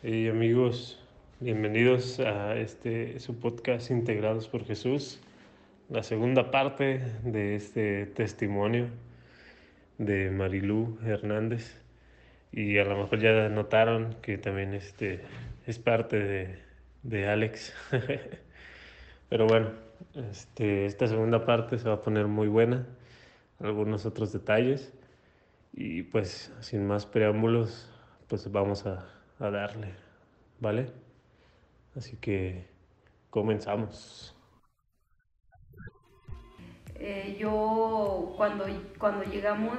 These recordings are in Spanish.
Y amigos, bienvenidos a este su podcast Integrados por Jesús, la segunda parte de este testimonio de Marilú Hernández. Y a lo mejor ya notaron que también este es parte de, de Alex. Pero bueno, este, esta segunda parte se va a poner muy buena, algunos otros detalles. Y pues sin más preámbulos, pues vamos a a darle, ¿vale? Así que comenzamos. Eh, yo cuando, cuando llegamos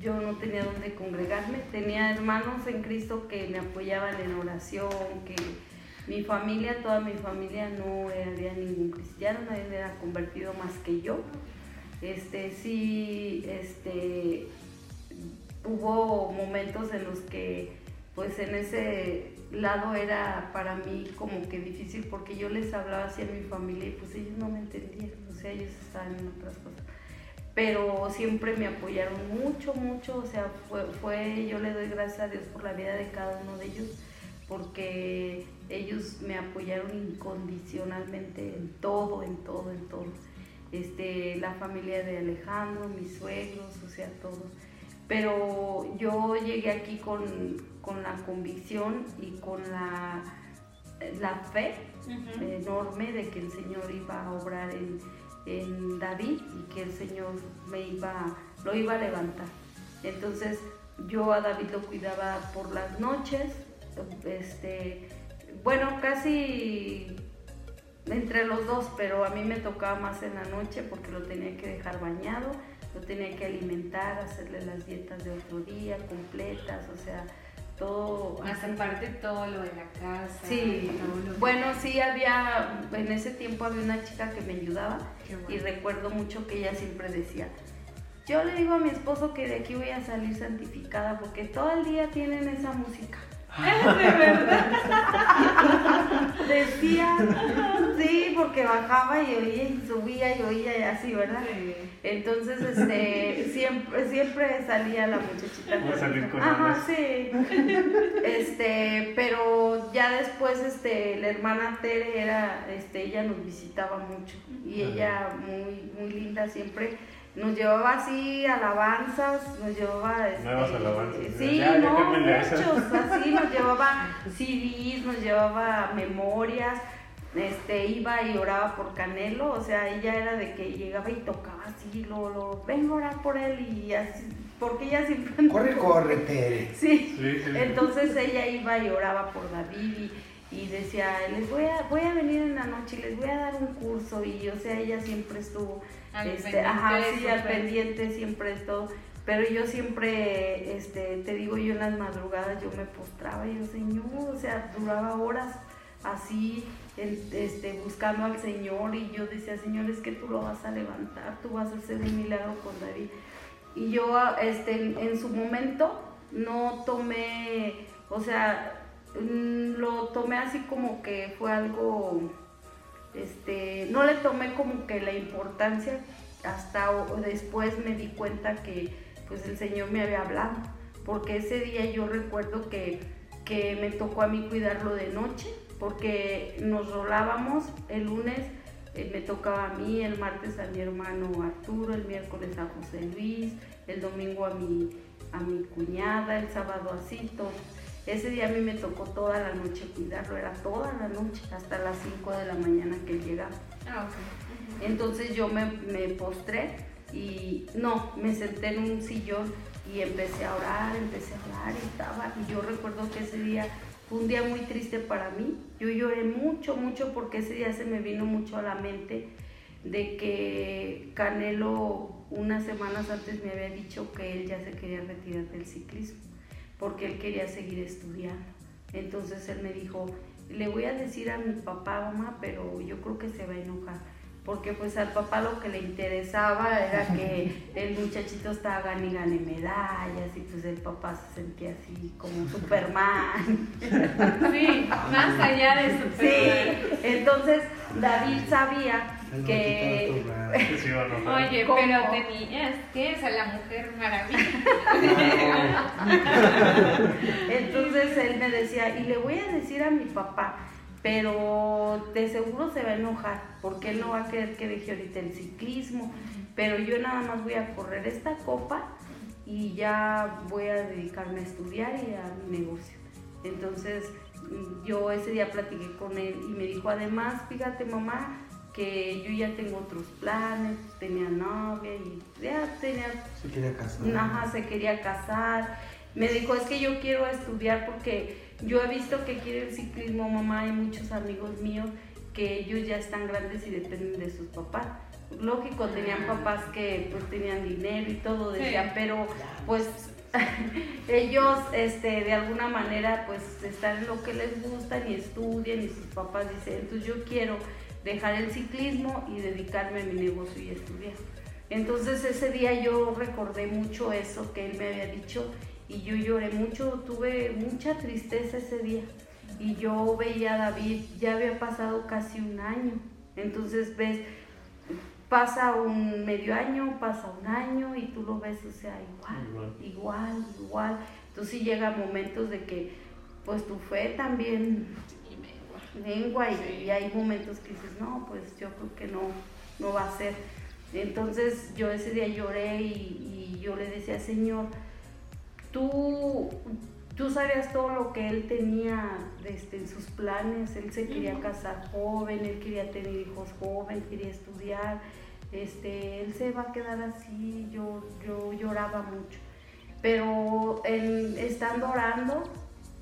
yo no tenía dónde congregarme, tenía hermanos en Cristo que me apoyaban en oración, que mi familia, toda mi familia no había ningún cristiano, nadie era convertido más que yo. Este, sí, este, hubo momentos en los que pues en ese lado era para mí como que difícil porque yo les hablaba así a mi familia y pues ellos no me entendían, o sea, ellos estaban en otras cosas. Pero siempre me apoyaron mucho, mucho, o sea, fue, yo le doy gracias a Dios por la vida de cada uno de ellos, porque ellos me apoyaron incondicionalmente en todo, en todo, en todo. Este, la familia de Alejandro, mis suegros, o sea, todo pero yo llegué aquí con, la convicción y con la, la fe enorme de que el Señor iba a obrar en, David y que el Señor me iba, lo iba a levantar. Entonces yo a David lo cuidaba por las noches, este, bueno, casi entre los dos, pero a mí me tocaba más en la noche porque lo tenía que dejar bañado lo tenía que alimentar, hacerle las dietas de otro día completas, o sea, todo. Más aparte todo lo de la casa. Sí, bueno, sí había, en ese tiempo había una chica que me ayudaba y recuerdo mucho que ella siempre decía, yo le digo a mi esposo que de aquí voy a salir santificada porque todo el día tienen esa música. De verdad. Decía, sí, porque bajaba y oía y subía y oía y así, ¿verdad? Entonces, este, siempre, siempre salía la muchachita. salir con Ajá, sí. Este, pero ya después, este, la hermana Tere era, este, ella nos visitaba mucho y ella muy, muy linda siempre nos llevaba así alabanzas, nos llevaba... Este, Nuevas alabanzas. Sí, no, muchos, así nos llevaba CDs, nos llevaba memorias, este, iba y oraba por Canelo, o sea, ella era de que llegaba y tocaba así, lo, lo, vengo a orar por él y así, porque ella siempre... Corre, corre, Tere. Sí, entonces ella iba y oraba por David y y decía, les voy a, voy a venir en la noche y les voy a dar un curso y o sea, ella siempre estuvo al este, pendiente, ajá, sí, al pendiente siempre estuvo, pero yo siempre, este, te digo, yo en las madrugadas yo me postraba y yo, Señor, o sea, duraba horas así, este, buscando al Señor y yo decía, Señor, es que tú lo vas a levantar, tú vas a hacer un milagro con David. Y yo, este, en su momento no tomé, o sea, tomé así como que fue algo, este, no le tomé como que la importancia, hasta después me di cuenta que pues el Señor me había hablado, porque ese día yo recuerdo que, que me tocó a mí cuidarlo de noche, porque nos rolábamos el lunes. Eh, me tocaba a mí, el martes a mi hermano Arturo, el miércoles a José Luis, el domingo a mi, a mi cuñada, el sábado así, todo. Ese día a mí me tocó toda la noche cuidarlo, era toda la noche, hasta las 5 de la mañana que él llegaba. Ah, Entonces yo me, me, postré y no, me senté en un sillón y empecé a orar, empecé a orar y estaba. Y yo recuerdo que ese día fue un día muy triste para mí. Yo lloré mucho, mucho porque ese día se me vino mucho a la mente de que Canelo unas semanas antes me había dicho que él ya se quería retirar del ciclismo porque él quería seguir estudiando. Entonces él me dijo, le voy a decir a mi papá, mamá, pero yo creo que se va a enojar. Porque pues al papá lo que le interesaba era que el muchachito estaba gane y gane medallas y pues el papá se sentía así como Superman. Sí, más allá de Superman. Sí, entonces David sabía Que-. Sí. Oye, ¿Cómo? pero tenías que es a la mujer maravilla. Entonces él me decía, y le voy a decir a mi papá, pero de seguro se va a enojar, porque él no va a querer que deje ahorita el ciclismo, pero yo nada más voy a correr esta copa y ya voy a dedicarme a estudiar y a mi negocio. Entonces yo ese día platiqué con él y me dijo, además, fíjate mamá, que yo ya tengo otros planes, tenía novia y ya tenía Se quería casar. Ajá, se quería casar. Me dijo, es que yo quiero estudiar porque yo he visto que quiere el ciclismo, mamá, hay muchos amigos míos que ellos ya están grandes y dependen de sus papás. Lógico, tenían papás que pues tenían dinero y todo, decía, Sí. pero pues ellos este, de alguna manera pues están en lo que les gusta y estudian y sus papás dicen, entonces yo quiero dejar el ciclismo y dedicarme a mi negocio y estudiar. Entonces ese día yo recordé mucho eso que él me había dicho y yo lloré mucho, tuve mucha tristeza ese día. Y yo veía a David, ya había pasado casi un año. Entonces ves, pasa un medio año, pasa un año y tú lo ves, o sea, igual, Igual. igual, igual. Entonces sí llega momentos de que pues tu fe también lengua y, Sí. y hay momentos que dices, no, pues yo creo que no, no va a ser. Entonces yo ese día lloré y, y yo le decía, Señor, tú, tú sabías todo lo que él tenía este, en sus planes, él se quería casar joven, él quería tener hijos joven, quería estudiar, este, él se va a quedar así, yo, yo lloraba mucho. Pero en- estando orando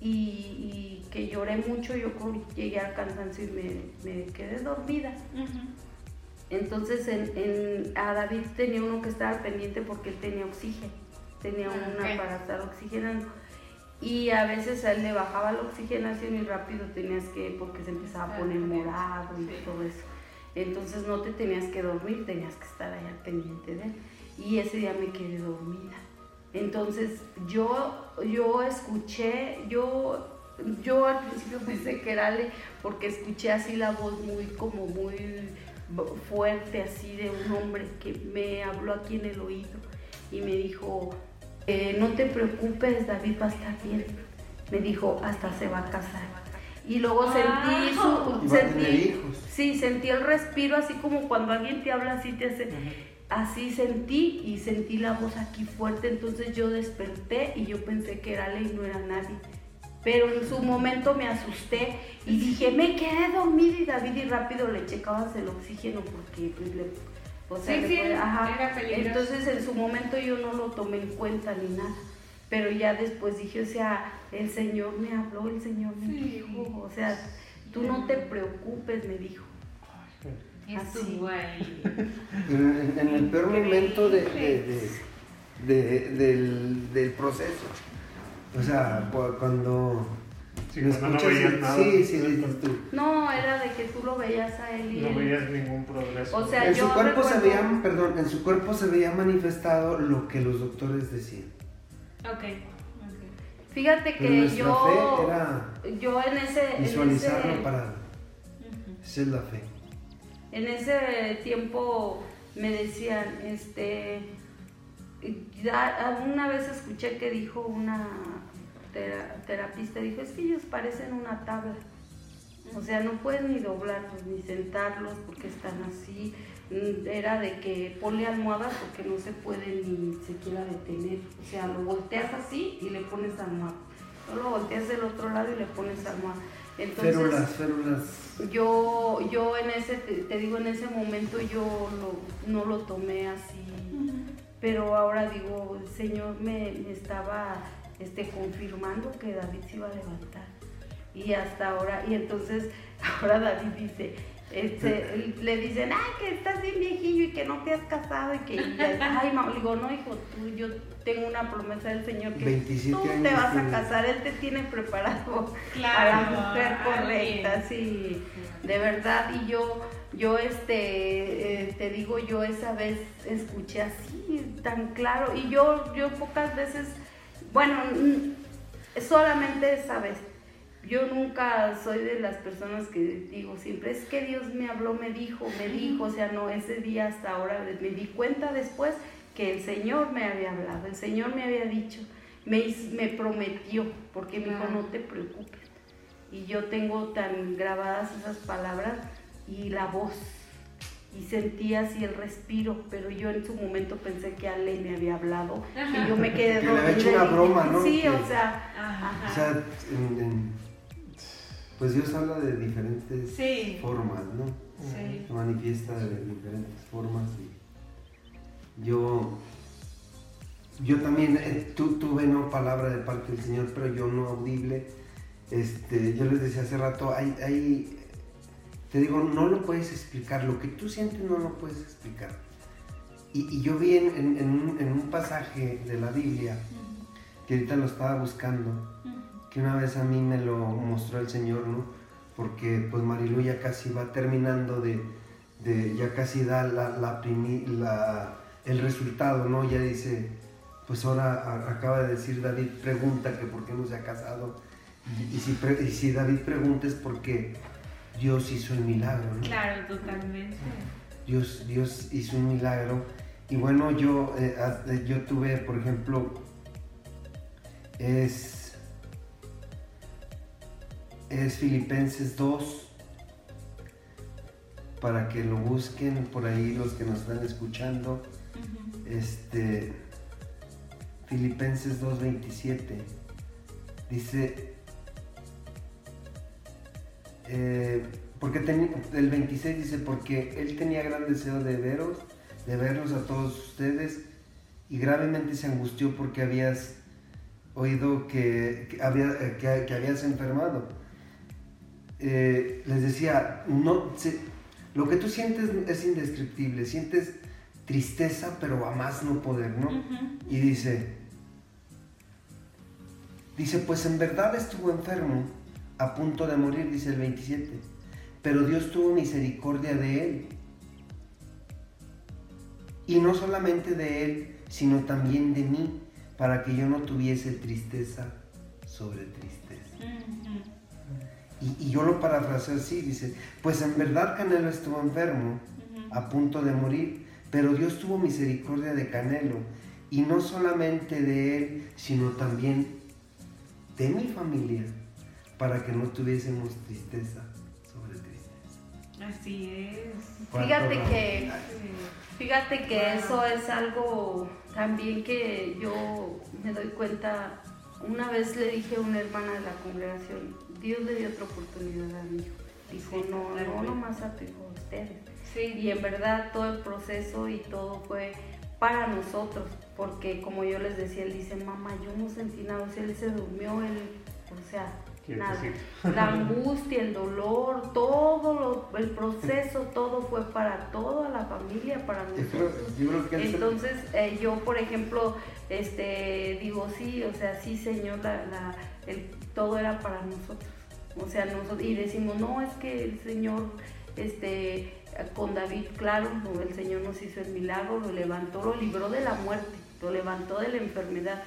y, y que lloré mucho, yo con- llegué al cansancio y me, me quedé dormida. Entonces en, en- a David tenía uno que estar pendiente porque él tenía oxígeno, tenía Ah, una para estar oxigenando. Y a veces a él le bajaba la oxigenación y rápido tenías que, porque se empezaba a Ah, poner morado y Sí. todo eso. Entonces no te tenías que dormir, tenías que estar allá al pendiente de él. Y ese día me quedé dormida. Entonces yo, yo escuché, yo, yo al principio pensé que era Ale, porque escuché así la voz muy, como muy fuerte, así de un hombre que me habló aquí en el oído y me dijo, eh, no te preocupes, David va a estar bien. Me dijo, hasta se va a casar. Y luego sentí Y su, sentí, hijos. sí, sentí el respiro así como cuando alguien te habla así te hace, así sentí y sentí la voz aquí fuerte, entonces yo desperté y yo pensé que era Ale y no era nadie. Pero en su momento me asusté y dije, me quedé dormida y David y rápido le checabas el oxígeno porque pues le... O sea, Sí, le sí, puede- ajá. era peligroso. Entonces en su momento yo no lo tomé en cuenta ni nada. Pero ya después dije, o sea, el Señor me habló, el Señor me Sí. dijo, o sea, tú no te preocupes, me dijo. Ahí. En, en el peor momento de, de- de- de- del, del proceso. O sea, cu- cuando. Sí, no escuchas y- veías nada. Sí, sí, dices tú. No, era de que tú lo veías a él y No él- veías ningún progreso. O sea, En yo su cuerpo se recuerdo- veía, perdón, en su cuerpo se veía manifestado lo que los doctores decían. Ok. ok. Fíjate que yo, fe era yo en ese, en visualizarlo ese, para. Ujú. Esa es la fe. En ese tiempo me decían, este, ya una vez escuché que dijo una tera- terapista, dijo, es que ellos parecen una tabla. O sea, no puedes ni doblarlos ni sentarlos porque están así. Mm, Era de que ponle almohadas porque no se puede ni siquiera detener. O sea, lo volteas así y le pones almohada. No lo volteas del otro lado y le pones almohada. Entonces, Férulas, férulas. yo, yo en ese, te, te digo, en ese momento yo lo- no lo tomé así, pero ahora digo, el Señor me, me estaba este, confirmando que David se iba a levantar. Y hasta ahora, y entonces ahora David dice, este, le dicen, ay, que estás bien viejillo y que no te has casado y que, y, ay, mamá, digo, no, hijo, tú, yo tengo una promesa del Señor que 27 tú te vas a casar, Él te tiene preparado Claro, a la mujer correcta, sí, de verdad. Y yo, yo este, eh, te digo, yo esa vez escuché así, tan claro. Y yo, yo pocas veces, bueno, mm, solamente esa vez. yo nunca soy de las personas que digo siempre, es que Dios me habló, me dijo, me dijo, o sea, no, ese día hasta ahora me di cuenta después que el Señor me había hablado, el Señor me había dicho, me, me prometió, porque me dijo, no te preocupes. Y yo tengo tan grabadas esas palabras y la voz, y sentía así el respiro, pero yo en su momento pensé que Ale me había hablado, y yo me quedé que le había hecho una broma, ¿no? Sí, Que- o sea, Ajá. O sea, en- en- pues Dios habla de diferentes Sí. formas, ¿no? Sí. Se manifiesta de diferentes formas y yo yo también eh, tu- tuve no palabra de parte del Señor pero yo no audible. Este yo les decía hace rato hay, hay te digo no lo puedes explicar lo que tú sientes no lo puedes explicar. Y, y yo vi en, en- en un, en un pasaje de la Biblia que ahorita lo estaba buscando que una vez a mí me lo mostró el Señor, ¿no? Porque pues Marilu ya casi va terminando de, de- ya casi da la, la primi- la- el resultado, ¿no? Ya dice, pues ahora a- acaba de decir David, pregunta que por qué no se ha casado. Y, y si, pre- y si David pregunta es porque Dios hizo el milagro, ¿no? Claro, totalmente. Dios, Dios hizo un milagro. Y bueno, yo, eh, eh, yo tuve, por ejemplo, es, es Filipenses 2, para que lo busquen por ahí los que nos están escuchando. Este, Filipenses 2.27 dice, eh, porque el 26 dice, porque él tenía gran deseo de veros, de verlos a todos ustedes, y gravemente se angustió porque habías oído que, había, que, habías enfermado. Eh, les decía, no, lo que tú sientes es indescriptible, sientes tristeza, pero a más no poder, ¿no? Y dice, dice, pues en verdad estuvo enfermo, a punto de morir, dice el 27, pero Dios tuvo misericordia de él. Y no solamente de él, sino también de mí, para que yo no tuviese tristeza sobre tristeza. Y, y yo lo parafraseo así, dice, pues en verdad Canelo estuvo enfermo, a punto de morir, pero Dios tuvo misericordia de Canelo, y no solamente de él, sino también de mi familia, para que no tuviésemos tristeza sobre tristeza. Así es. ¿Cuánto Fíjate que, fíjate que Wow. eso es algo también que yo me doy cuenta. Una vez le dije a una hermana de la congregación, Dios le dio otra oportunidad a mi hijo. Dijo, Sí, no, no totalmente. nomás a tu hijo, a ustedes. Sí. Y en verdad todo el proceso y todo fue para nosotros, porque como yo les decía, él dice, mamá, yo no sentí nada, o sea, él se durmió, él, o sea, nada. La angustia, el dolor, todo lo- el proceso, todo fue para toda la familia, para nosotros. Entonces, eh, yo, por ejemplo, este, digo, sí, o sea, sí, Señor, la, la- el- todo era para nosotros. O sea, nosotros, y decimos, no, es que el Señor, este, con David, claro, el Señor nos hizo el milagro, lo levantó, lo libró de la muerte, lo levantó de la enfermedad.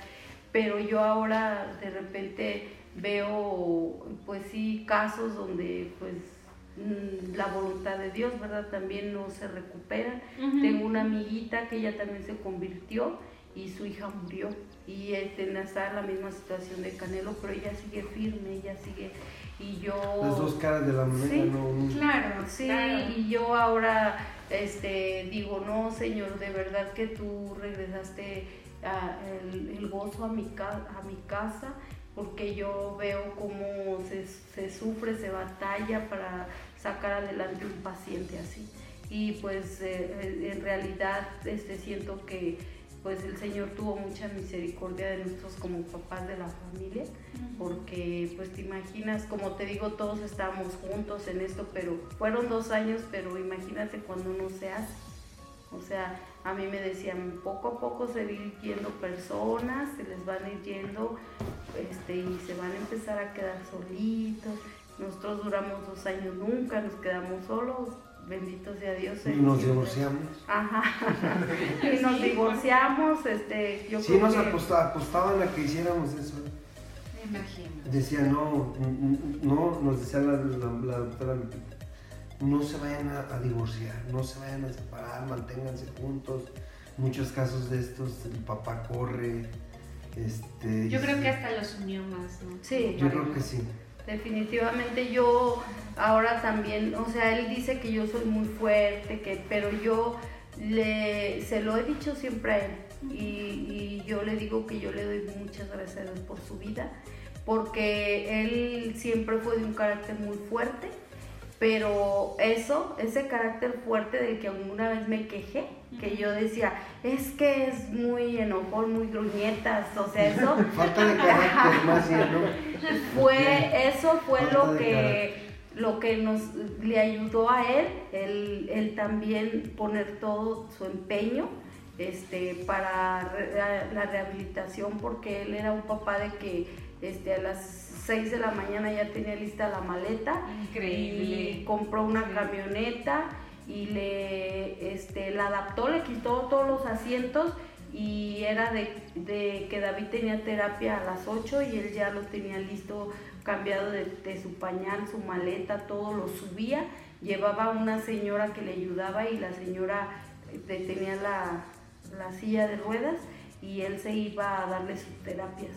Pero yo ahora, de repente, veo, pues sí, casos donde, pues, mm, la voluntad de Dios, ¿verdad? También no se recupera. Tengo una amiguita que ella también se convirtió y su hija murió. Y este, está en la misma situación de Canelo, pero ella sigue firme, ella sigue. Y yo. las dos caras de la moneda, Sí. ¿no? Claro, Sí, claro. y yo ahora este, digo, no, Señor, de verdad que tú regresaste a el, el gozo a mi, ca- a mi casa, porque yo veo cómo se, se sufre, se batalla para sacar adelante un paciente así. Y pues eh, en realidad este, siento que pues el Señor tuvo mucha misericordia de nosotros como papás de la familia porque pues te imaginas, como te digo, todos estábamos juntos en esto, pero fueron dos años, pero imagínate cuando no se hace. O sea, a mí me decían, poco a poco se van yendo personas, se les van a ir yendo este, y se van a empezar a quedar solitos. Nosotros duramos dos años, nunca nos quedamos solos, bendito sea Dios. Y Él nos divorciamos. Ajá. y nos divorciamos, este, yo Sí, creo nos que- aposta- apostaban a que hiciéramos eso. Imagínate. decía, no, no, nos decía la, la- la doctora no se vayan a, a divorciar, no se vayan a separar, manténganse juntos. Muchos casos de estos, el papá corre, este... Yo creo que hasta los unió más, ¿no? Sí. Yo creo que sí. Definitivamente yo ahora también, o sea, él dice que yo soy muy fuerte, que, pero yo le, se lo he dicho siempre a él y, y yo le digo que yo le doy muchas gracias por su vida, porque él siempre fue de un carácter muy fuerte, pero eso, ese carácter fuerte del que alguna vez me quejé, que yo decía, es que es muy enojón, muy gruñetas, o sea, eso Falta de carácter más bien, ¿no? fue eso fue Falta lo que lo que nos le ayudó a él él, él también poner todo su empeño este para re- la, la rehabilitación porque él era un papá de que este a las 6 de la mañana ya tenía lista la maleta Increíble. y compró una camioneta y le este la adaptó le quitó todos los asientos y era de, de que David tenía terapia a las 8 y él ya lo tenía listo, cambiado de, de su pañal, su maleta, todo lo subía, llevaba una señora que le ayudaba y la señora eh, tenía la, la silla de ruedas y él se iba a darle sus terapias.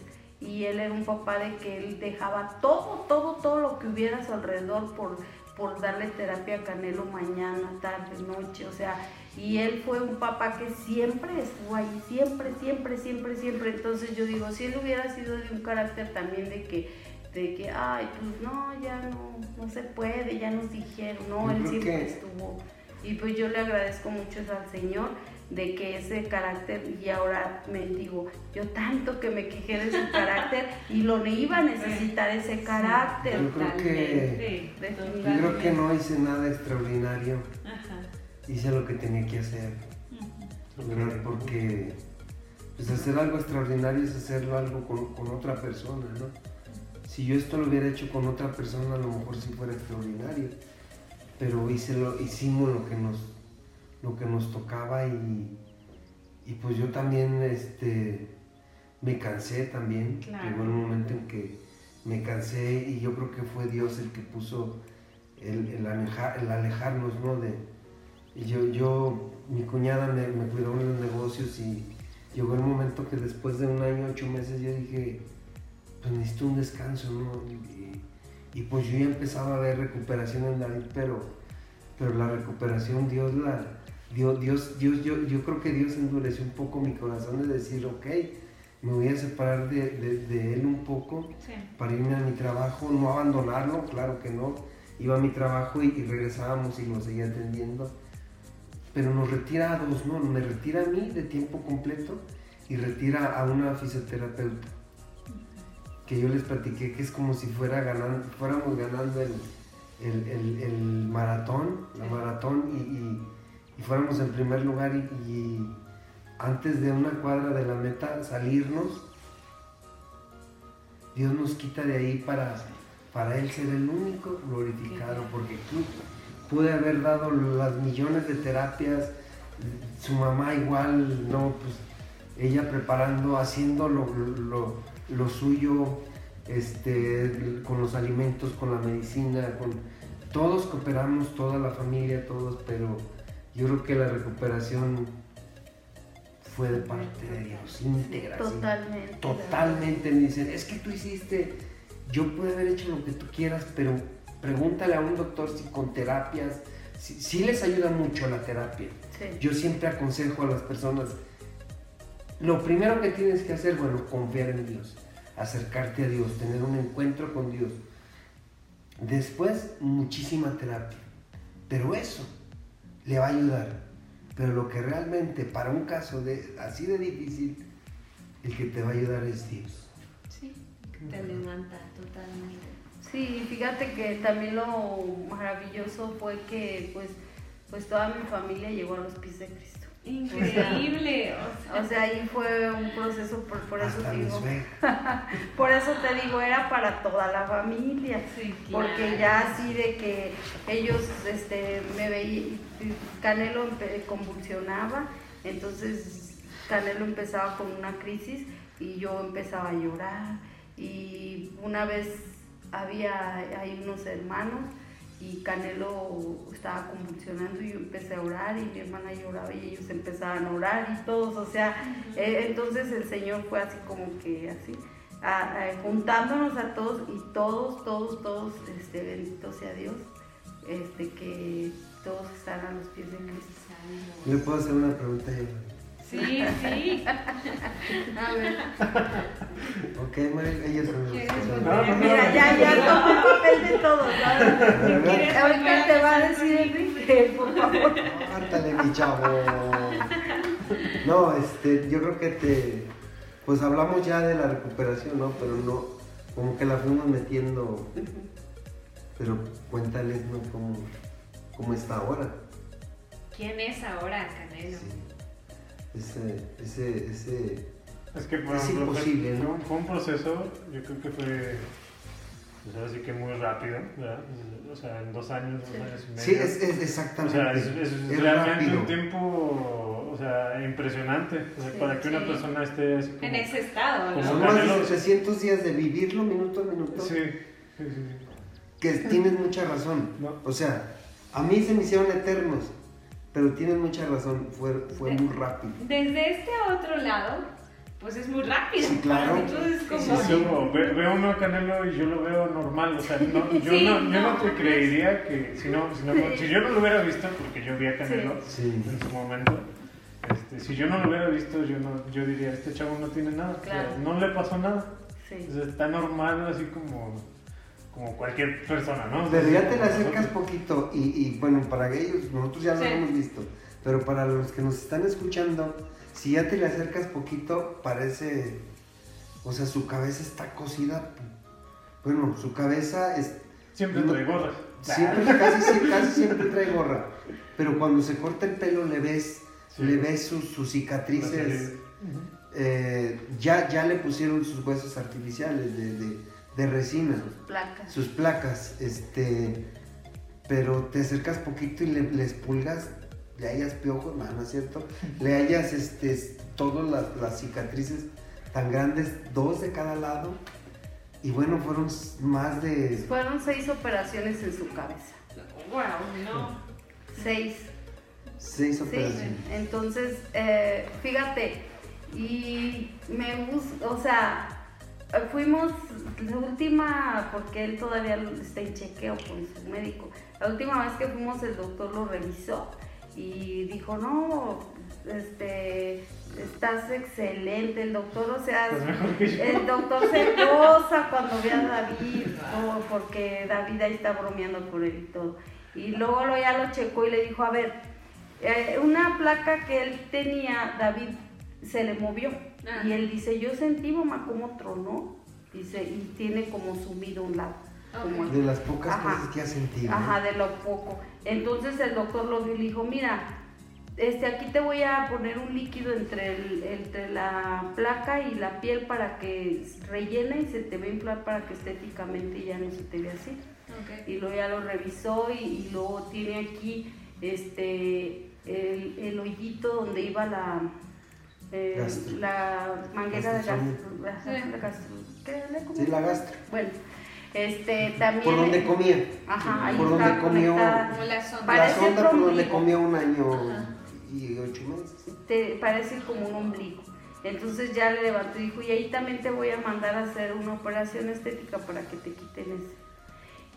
Y él era un papá de que él dejaba todo, todo, todo lo que hubiera a su alrededor por, por darle terapia a Canelo mañana, tarde, noche, o sea, y él fue un papá que siempre estuvo ahí, siempre, siempre, siempre, siempre. Entonces yo digo, si él hubiera sido de un carácter también de que, de que, ay, pues no, ya no, no se puede, ya nos dijeron, no, él siempre que- estuvo. Y pues yo le agradezco mucho al Señor de que ese carácter, y ahora me digo, yo tanto que me quejé de su carácter y lo ne- iba a necesitar ese carácter. Yo creo que-. Yo creo que no hice nada extraordinario, Ajá. hice lo que tenía que hacer. Porque pues hacer algo extraordinario es hacerlo algo con, con otra persona, ¿no? Si yo esto lo hubiera hecho con otra persona, a lo mejor sí fuera extraordinario, pero hice lo, hicimos lo que nos, lo que nos tocaba y, y pues yo también este, me cansé también, Claro. llegó un momento en que me cansé y yo creo que fue Dios el que puso el, el, aleja- el alejarnos, ¿no? De, y yo, yo, mi cuñada me, me cuidó en los negocios y llegó el momento que después de un año, ocho meses, yo dije, pues necesito un descanso, ¿no? Y, y pues yo ya empezaba a ver recuperación en David, pero, pero la recuperación Dios la... Dios, Dios, Dios yo, yo creo que Dios endureció un poco mi corazón de decir, ok, me voy a separar de, de- de él un poco Sí. para irme a mi trabajo, no abandonarlo, claro que no. Iba a mi trabajo y, y regresábamos y lo seguía atendiendo. Pero nos retira a dos, ¿no? Me retira a mí de tiempo completo y retira a una fisioterapeuta. Que yo les platiqué que es como si fuera ganando, fuéramos ganando el, el- el- el maratón, la maratón y, y- y fuéramos en primer lugar y, y antes de una cuadra de la meta salirnos Dios nos quita de ahí para, para Él ser el único glorificado, porque aquí pude haber dado las millones de terapias, su mamá igual, no, pues ella preparando, haciendo lo, lo- lo suyo, este, con los alimentos, con la medicina, con todos cooperamos, toda la familia, todos, pero yo creo que la recuperación fue de parte de Dios, íntegra. sí. Totalmente. Totalmente me dicen, es que tú hiciste, yo pude haber hecho lo que tú quieras, pero pregúntale a un doctor si con terapias, si, si les ayuda mucho la terapia. Sí. Yo siempre aconsejo a las personas, lo primero que tienes que hacer, bueno, confiar en Dios, acercarte a Dios, tener un encuentro con Dios. Después, muchísima terapia. Pero eso le va a ayudar. Pero lo que realmente para un caso de, así de difícil, el que te va a ayudar es Dios. Sí. Te levanta totalmente. Sí, fíjate que también lo maravilloso fue que pues, pues toda mi familia llegó a los pies de Cristo. Increíble. o sea, ahí fue un proceso, por, por eso Hasta digo, por eso te digo, era para toda la familia. sí, Porque claro. ya así de que ellos este, me veían, Canelo convulsionaba, entonces Canelo empezaba con una crisis y yo empezaba a llorar. Y una vez había hay unos hermanos y Canelo estaba convulsionando y yo empecé a orar y mi hermana lloraba y ellos empezaban a orar y todos, o sea, eh, entonces el Señor fue así como que así, a- a- juntándonos a todos y todos, todos, todos, este, bendito sea Dios, este, que todos están a los pies de Cristo. ¿Le puedo hacer una pregunta yo? Sí, sí. A ver, Ok, María, ellos son los que ¿Quieres son- No, no, no. mira, ya, ya tomé el papel de todos, ¿sabes? ¿Quieres Ahorita te a va a decir? Enrique, por favor. Cártale, mi chavo. No, este, yo creo que te. Pues hablamos ya de la recuperación, ¿no? Pero no. Como que la fuimos metiendo. Pero cuéntales, ¿no? ¿Cómo, cómo está ahora? ¿Quién es ahora, Canelo? Sí. Ese, ese, ese. Es que por Es ejemplo, imposible, fue, ¿no? fue un proceso, yo creo que fue, pues ahora sí que muy rápido, ¿verdad? O sea, en dos años, dos años y medio. Sí, es, es O exactamente. sea, es, es es realmente rápido. un tiempo, o sea, impresionante. O sea, Sí, para que una persona esté así como... En ese estado, Como ¿no? Son más de Canelo- 700 días de vivirlo minuto a minuto. Sí, sí, sí. sí. Que tienes mucha razón. No. O sea, a mí se me hicieron eternos. Pero tienes mucha razón. Fue, fue muy rápido. Desde este otro lado, pues es muy rápido. Sí, claro. Entonces, como. Sí, sí, veo uno a Canelo y yo lo veo normal, o sea, no, yo, Sí, no, yo no no, te creería que, si, no, si, no- si yo no lo hubiera visto, porque yo vi a Canelo Sí. en su momento, este, si yo no lo hubiera visto, yo, no, yo diría, este chavo no tiene nada, o sea, Claro. no le pasó nada, Sí. o sea, está normal, así como, como cualquier persona, ¿no? Pero ya te le como acercas poquito. Y, y, bueno, para ellos, nosotros ya lo Sí. hemos visto. Pero para los que nos están escuchando, si ya te le acercas poquito, parece. O sea, su cabeza está cosida. Bueno, su cabeza es. Siempre no- trae gorra. Siempre, casi, casi siempre trae gorra. Pero cuando se corta el pelo le ves, Sí. le ves sus, sus cicatrices. Eh, ya, ya le pusieron sus huesos artificiales de, de- de resina, Placas. sus placas, este, pero te acercas poquito y le, les pulgas, le hayas piojos, no, no es cierto, le hayas este, todas las, las cicatrices tan grandes, dos de cada lado, y bueno, fueron más de Fueron seis operaciones en su cabeza. Wow, no. Seis. seis Sí, operaciones. entonces, eh, fíjate, y me gusta, o sea, fuimos la última, porque él todavía está en chequeo con su médico, la última vez que fuimos el doctor lo revisó y dijo, no, este, estás excelente, el doctor, o sea, yo. el doctor se goza cuando ve a David, porque David ahí está bromeando por él y todo. Y luego lo, ya lo checó y le dijo, a ver, eh, una placa que él tenía, David se le movió. Ah. Y él dice, yo sentí, mamá, cómo tronó. Dice, y tiene como sumido un lado. como. De las pocas Ajá. cosas que has sentido. Ajá, de lo poco. Entonces el doctor lo vio y le dijo, mira, este, aquí te voy a poner un líquido entre, el- entre la placa y la piel para que rellene y se te va a inflar para que estéticamente ya no se te vea así. Ok. Y luego ya lo revisó y, y luego tiene aquí este el, el hoyito donde iba la eh, Gastro. la manguera de la gastro- ¿qué le- cómo Sí, la gastro. Bueno, este también Por donde comía. Ajá, ahí Por está donde comió- la sonda. La sonda por donde comió un año Ajá. y ocho meses. Te parece como un ombligo. Entonces ya le levantó y dijo, y ahí también te voy a mandar a hacer una operación estética para que te quiten ese.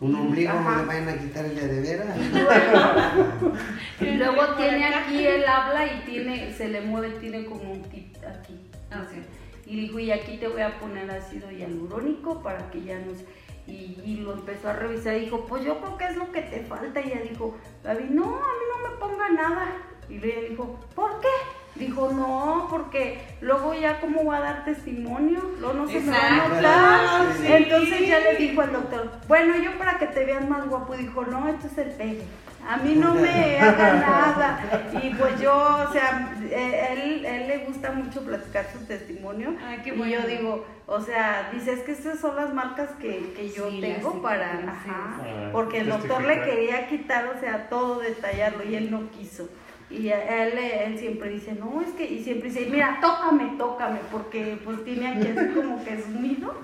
Un ombligo no ajá. le vayan a quitar el de de veras. Y luego tiene aquí, él habla y tiene, se le mueve, tiene como un tip aquí. Ah, ok. Y dijo, y aquí te voy a poner ácido hialurónico para que ya no... se-". Y, y lo empezó a revisar y dijo, pues yo creo que es lo que te falta. Y ella dijo, David, no, a mí no me ponga nada. Y ella dijo, ¿por qué? Dijo, no, porque luego ya cómo voy a dar testimonio, luego no se me va a notar. sí. Entonces ya le dijo al doctor, bueno, yo para que te veas más guapo, dijo, no, esto es el pegue. A mí no me haga nada. Y pues yo, o sea, eh, él, él le gusta mucho platicar su testimonio. Ay, qué y yo digo, o sea, dice, es que estas son las marcas que, que yo Sí, tengo para... Ajá, Para porque el doctor le quería quitar, o sea, todo detallarlo y él no quiso. Y él, él siempre dice, no, es que, y siempre dice, mira, tócame, tócame, porque pues tiene aquí así como que sumido.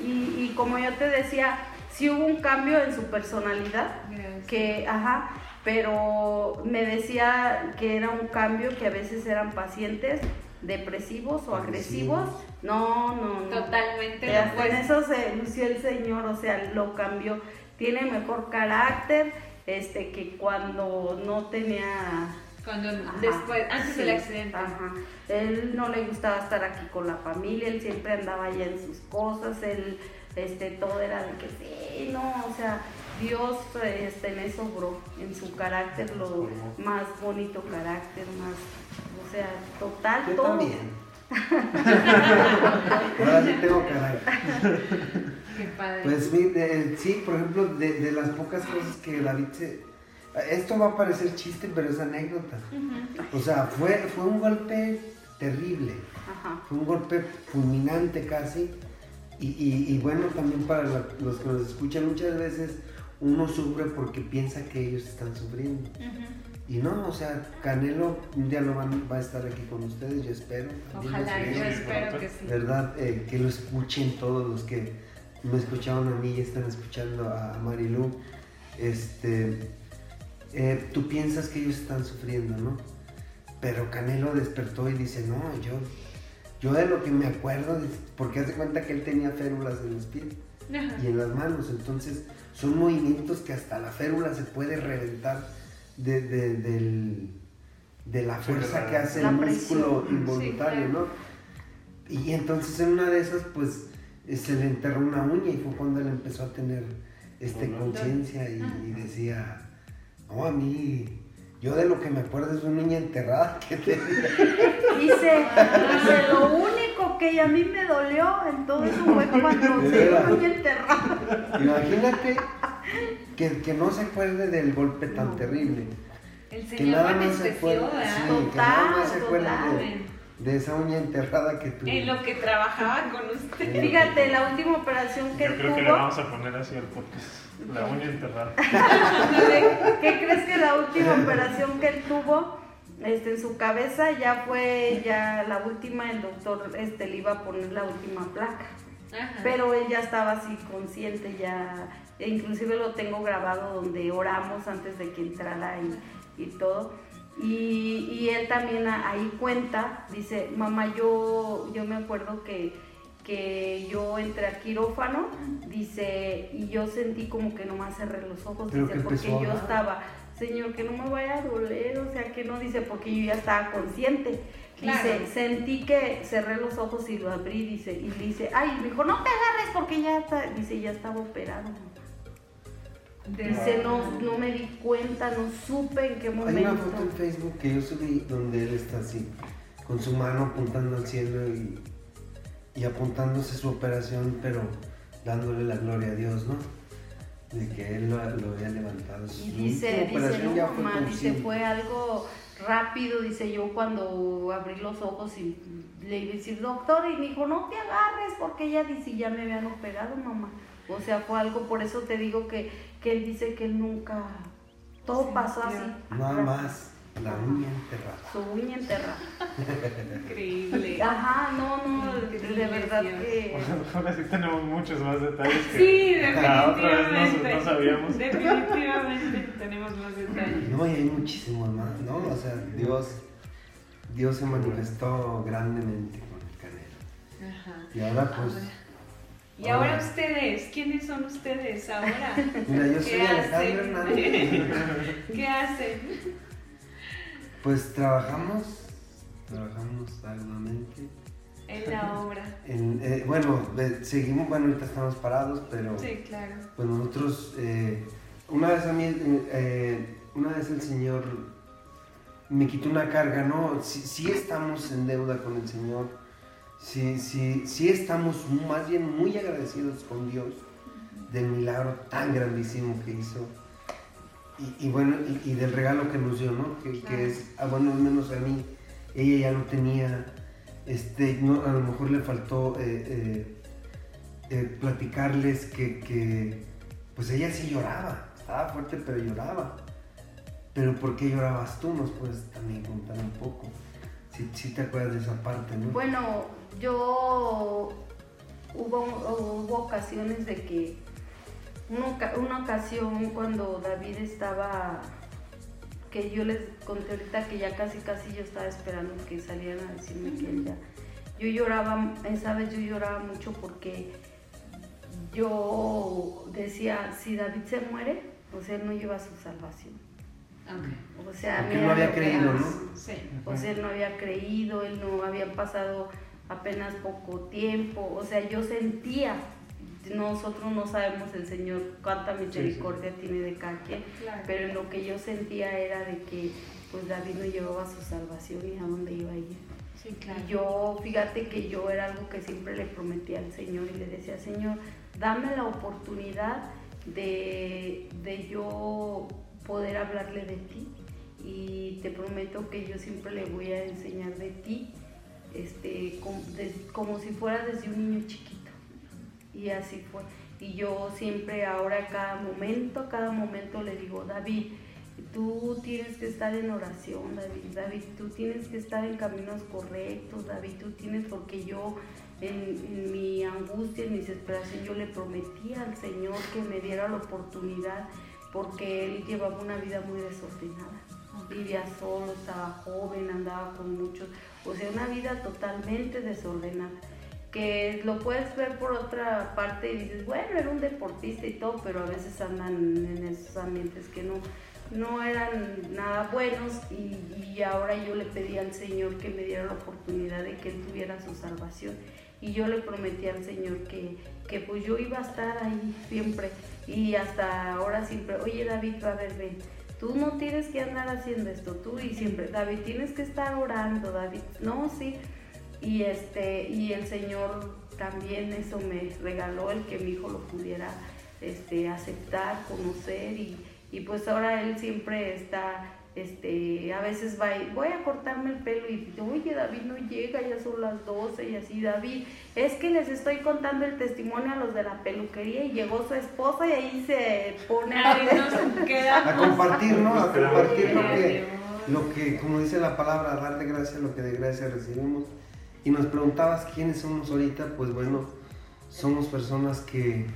Y, y como yo te decía, sí hubo un cambio en su personalidad, Gracias. que, ajá, pero me decía que era un cambio, que a veces eran pacientes depresivos o agresivos. Agresivos. No, no, no. Totalmente Eh, hasta en eso se lució el Señor, o sea, lo cambió. Tiene mejor carácter este, que cuando no tenía Cuando Ajá, después, antes del accidente. ajá. Él no le gustaba estar aquí con la familia, él siempre andaba allá en sus cosas, él este todo era de que sí, no, o sea, Dios este, en eso obró, en su carácter, lo más bonito carácter, más, o sea, total, Yo todo. también. Ahora sí tengo carácter. Qué padre. Pues eh, sí, por ejemplo, de, de las pocas cosas que David se... Esto va a parecer chiste, pero es anécdota. O sea, fue, fue un golpe terrible. Ajá. Fue un golpe fulminante casi. Y, y- y bueno, también para los que nos escuchan, muchas veces uno sufre porque piensa que ellos están sufriendo. Y no, o sea, Canelo un día lo van- va a estar aquí con ustedes, yo espero. Ojalá, espero. yo espero que sí. ¿verdad? Eh, que lo escuchen todos los que me escucharon a mí y están escuchando a Marilu. Este, eh, tú piensas que ellos están sufriendo, ¿no? Pero Canelo despertó y dice, no, yo, yo de lo que me acuerdo, porque hace cuenta que él tenía férulas en los pies Ajá. y en las manos, entonces son movimientos que hasta la férula se puede reventar de, de- del- de la fuerza que hace La el músculo involuntario, Sí, ¿no? Y entonces en una de esas, pues, eh, se le enterró una uña y fue cuando él empezó a tener este, conciencia y, y decía, no, a mí, yo de lo que me acuerdo es una uña enterrada que tenía. Dice, dice, lo único que a mí me dolió en todo eso fue cuando se veras. fue enterrado. Imagínate que, que no se acuerde del golpe tan No. terrible. El Que Señor nada lo más se ¿verdad? sí, que nada más se Total, acuerda total. de, de esa uña enterrada que tuvo. En lo que trabajaba con usted. Fíjate, la última operación que Yo él creo que le tuvo, vamos a poner así al podcast. La uña enterrada. ¿qué crees que la última operación que él tuvo este, en su cabeza ya fue ya la última, el doctor este, le iba a poner la última placa? Ajá. Pero él ya estaba así consciente, ya, e inclusive lo tengo grabado donde oramos antes de que entrara y, y todo. Y, y él también ahí cuenta, dice, mamá, yo, yo me acuerdo que, que yo entré a quirófano, dice, y yo sentí como que nomás cerré los ojos, Pero dice, que porque yo estaba, señor, que no me vaya a doler, o sea, que no, dice, porque yo ya estaba consciente. Claro. Dice, sentí que cerré los ojos y lo abrí, dice, y dice, ay, me dijo, no te agarres porque ya está, dice, ya estaba operado. Dice, no, no me di cuenta, no supe en qué Hay momento. una foto en Facebook que yo subí donde él está así, con su mano apuntando al cielo y, y apuntándose su operación, pero dándole la gloria a Dios, ¿no? De que él lo, lo había levantado. Y dice, dice, no ya fue mamá, dice, fue algo rápido, dice yo cuando abrí los ojos y le iba a decir, doctor, y me dijo, no te agarres, porque ella dice, ya me habían operado, mamá. O sea, fue algo, por eso te digo que, que él dice que él nunca, todo pasó así. Nada más, la uña enterrada. Su uña enterrada. Increíble. Ajá, no, no, de verdad que... Ahora sí tenemos muchos más detalles que Sí, la otra vez no, definitivamente. no sabíamos. Definitivamente tenemos más detalles. No, y hay muchísimos más, ¿no? O sea, Dios, Dios se manifestó grandemente con el canelo. Ajá. Y ahora pues, Ahora. Y ahora Ahora. ustedes, ¿quiénes son ustedes ahora? mira, yo ¿Qué soy Alejandro? Hernández. ¿Qué hacen? Pues trabajamos, trabajamos arduamente. En la obra. En, eh, bueno, eh, seguimos, bueno, ahorita estamos parados, pero Sí, claro. pues nosotros, eh, una vez a mí, eh, una vez el Señor me quitó una carga, ¿no? Sí, sí estamos en deuda con el Señor, sí, sí, sí estamos más bien muy agradecidos con Dios del milagro tan grandísimo que hizo. Y, y bueno, y, y del regalo que nos dio, ¿no? Que, es, ah, bueno, al menos a mí, ella ya lo tenía, este, no, a lo mejor le faltó eh, eh, eh, platicarles que, que, pues ella sí lloraba, estaba fuerte pero lloraba. Pero ¿por qué llorabas tú? Nos puedes también contar un poco. Si, si te acuerdas de esa parte, ¿no? Bueno, yo hubo, hubo ocasiones de que, una, una ocasión cuando David estaba, que yo les conté ahorita que ya casi casi yo estaba esperando que salieran a decirme que él ya, yo lloraba, esa vez yo lloraba mucho porque yo decía, si David se muere, pues él no lleva su salvación. Ok. O sea, mira no había creído. ¿no? Sí. O sea, él no había creído, él no había pasado apenas poco tiempo. O sea, yo sentía, nosotros no sabemos el Señor cuánta misericordia tiene de cada quien, Claro. pero en lo que yo sentía era de que pues David no llevaba su salvación y a dónde iba a ir. Sí, claro. Y yo, fíjate que yo era algo que siempre le prometía al Señor y le decía, Señor, dame la oportunidad de, de yo poder hablarle de ti y te prometo que yo siempre le voy a enseñar de ti, este, como, como si fuera desde un niño chiquito. Y así fue. Y yo siempre ahora, cada momento, cada momento le digo, David, tú tienes que estar en oración, David, David, tú tienes que estar en caminos correctos, David, tú tienes, porque yo en, en mi angustia, en mi desesperación, yo le prometí al Señor que me diera la oportunidad, porque Él llevaba una vida muy desordenada. Vivía solo, estaba joven, andaba con muchos, o sea, una vida totalmente desordenada que lo puedes ver por otra parte y dices, bueno, era un deportista y todo, pero a veces andan en esos ambientes que no, no eran nada buenos y, y ahora yo le pedí al Señor que me diera la oportunidad de que él tuviera su salvación y yo le prometí al Señor que, que pues yo iba a estar ahí siempre y hasta ahora siempre, oye David, a ver, ven. Tú no tienes que andar haciendo esto, tú y siempre, David, tienes que estar orando, David. No, sí, y este y el señor también eso me regaló el que mi hijo lo pudiera este aceptar conocer y, y pues ahora él siempre está este a veces va y voy a cortarme el pelo y oye David no llega ya son las 12 y así David es que les estoy contando el testimonio a los de la peluquería y llegó su esposa y ahí se pone a Ahí nos quedamos. A compartir, ¿no? A compartir lo que, Dios. lo que, como dice la palabra, a darle gracias a lo que de gracia recibimos. Y nos preguntabas quiénes somos ahorita, pues bueno, somos personas que,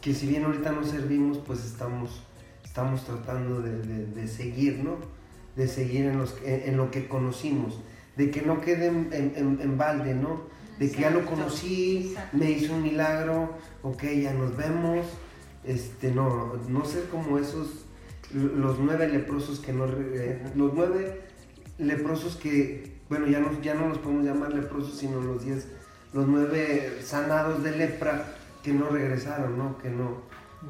que si bien ahorita no servimos, pues estamos, estamos tratando de, de- de seguir, ¿no? De seguir en, los, en, en lo que conocimos, de que no quede en, en- en balde, ¿no? De que ya lo conocí, exacto. me hizo un milagro, ok, ya nos vemos, este, no, no ser como esos, los nueve leprosos que no, eh, los nueve leprosos que, bueno, ya no, ya no los podemos llamar leprosos, sino los diez, los nueve sanados de lepra que no regresaron, ¿no? Que no,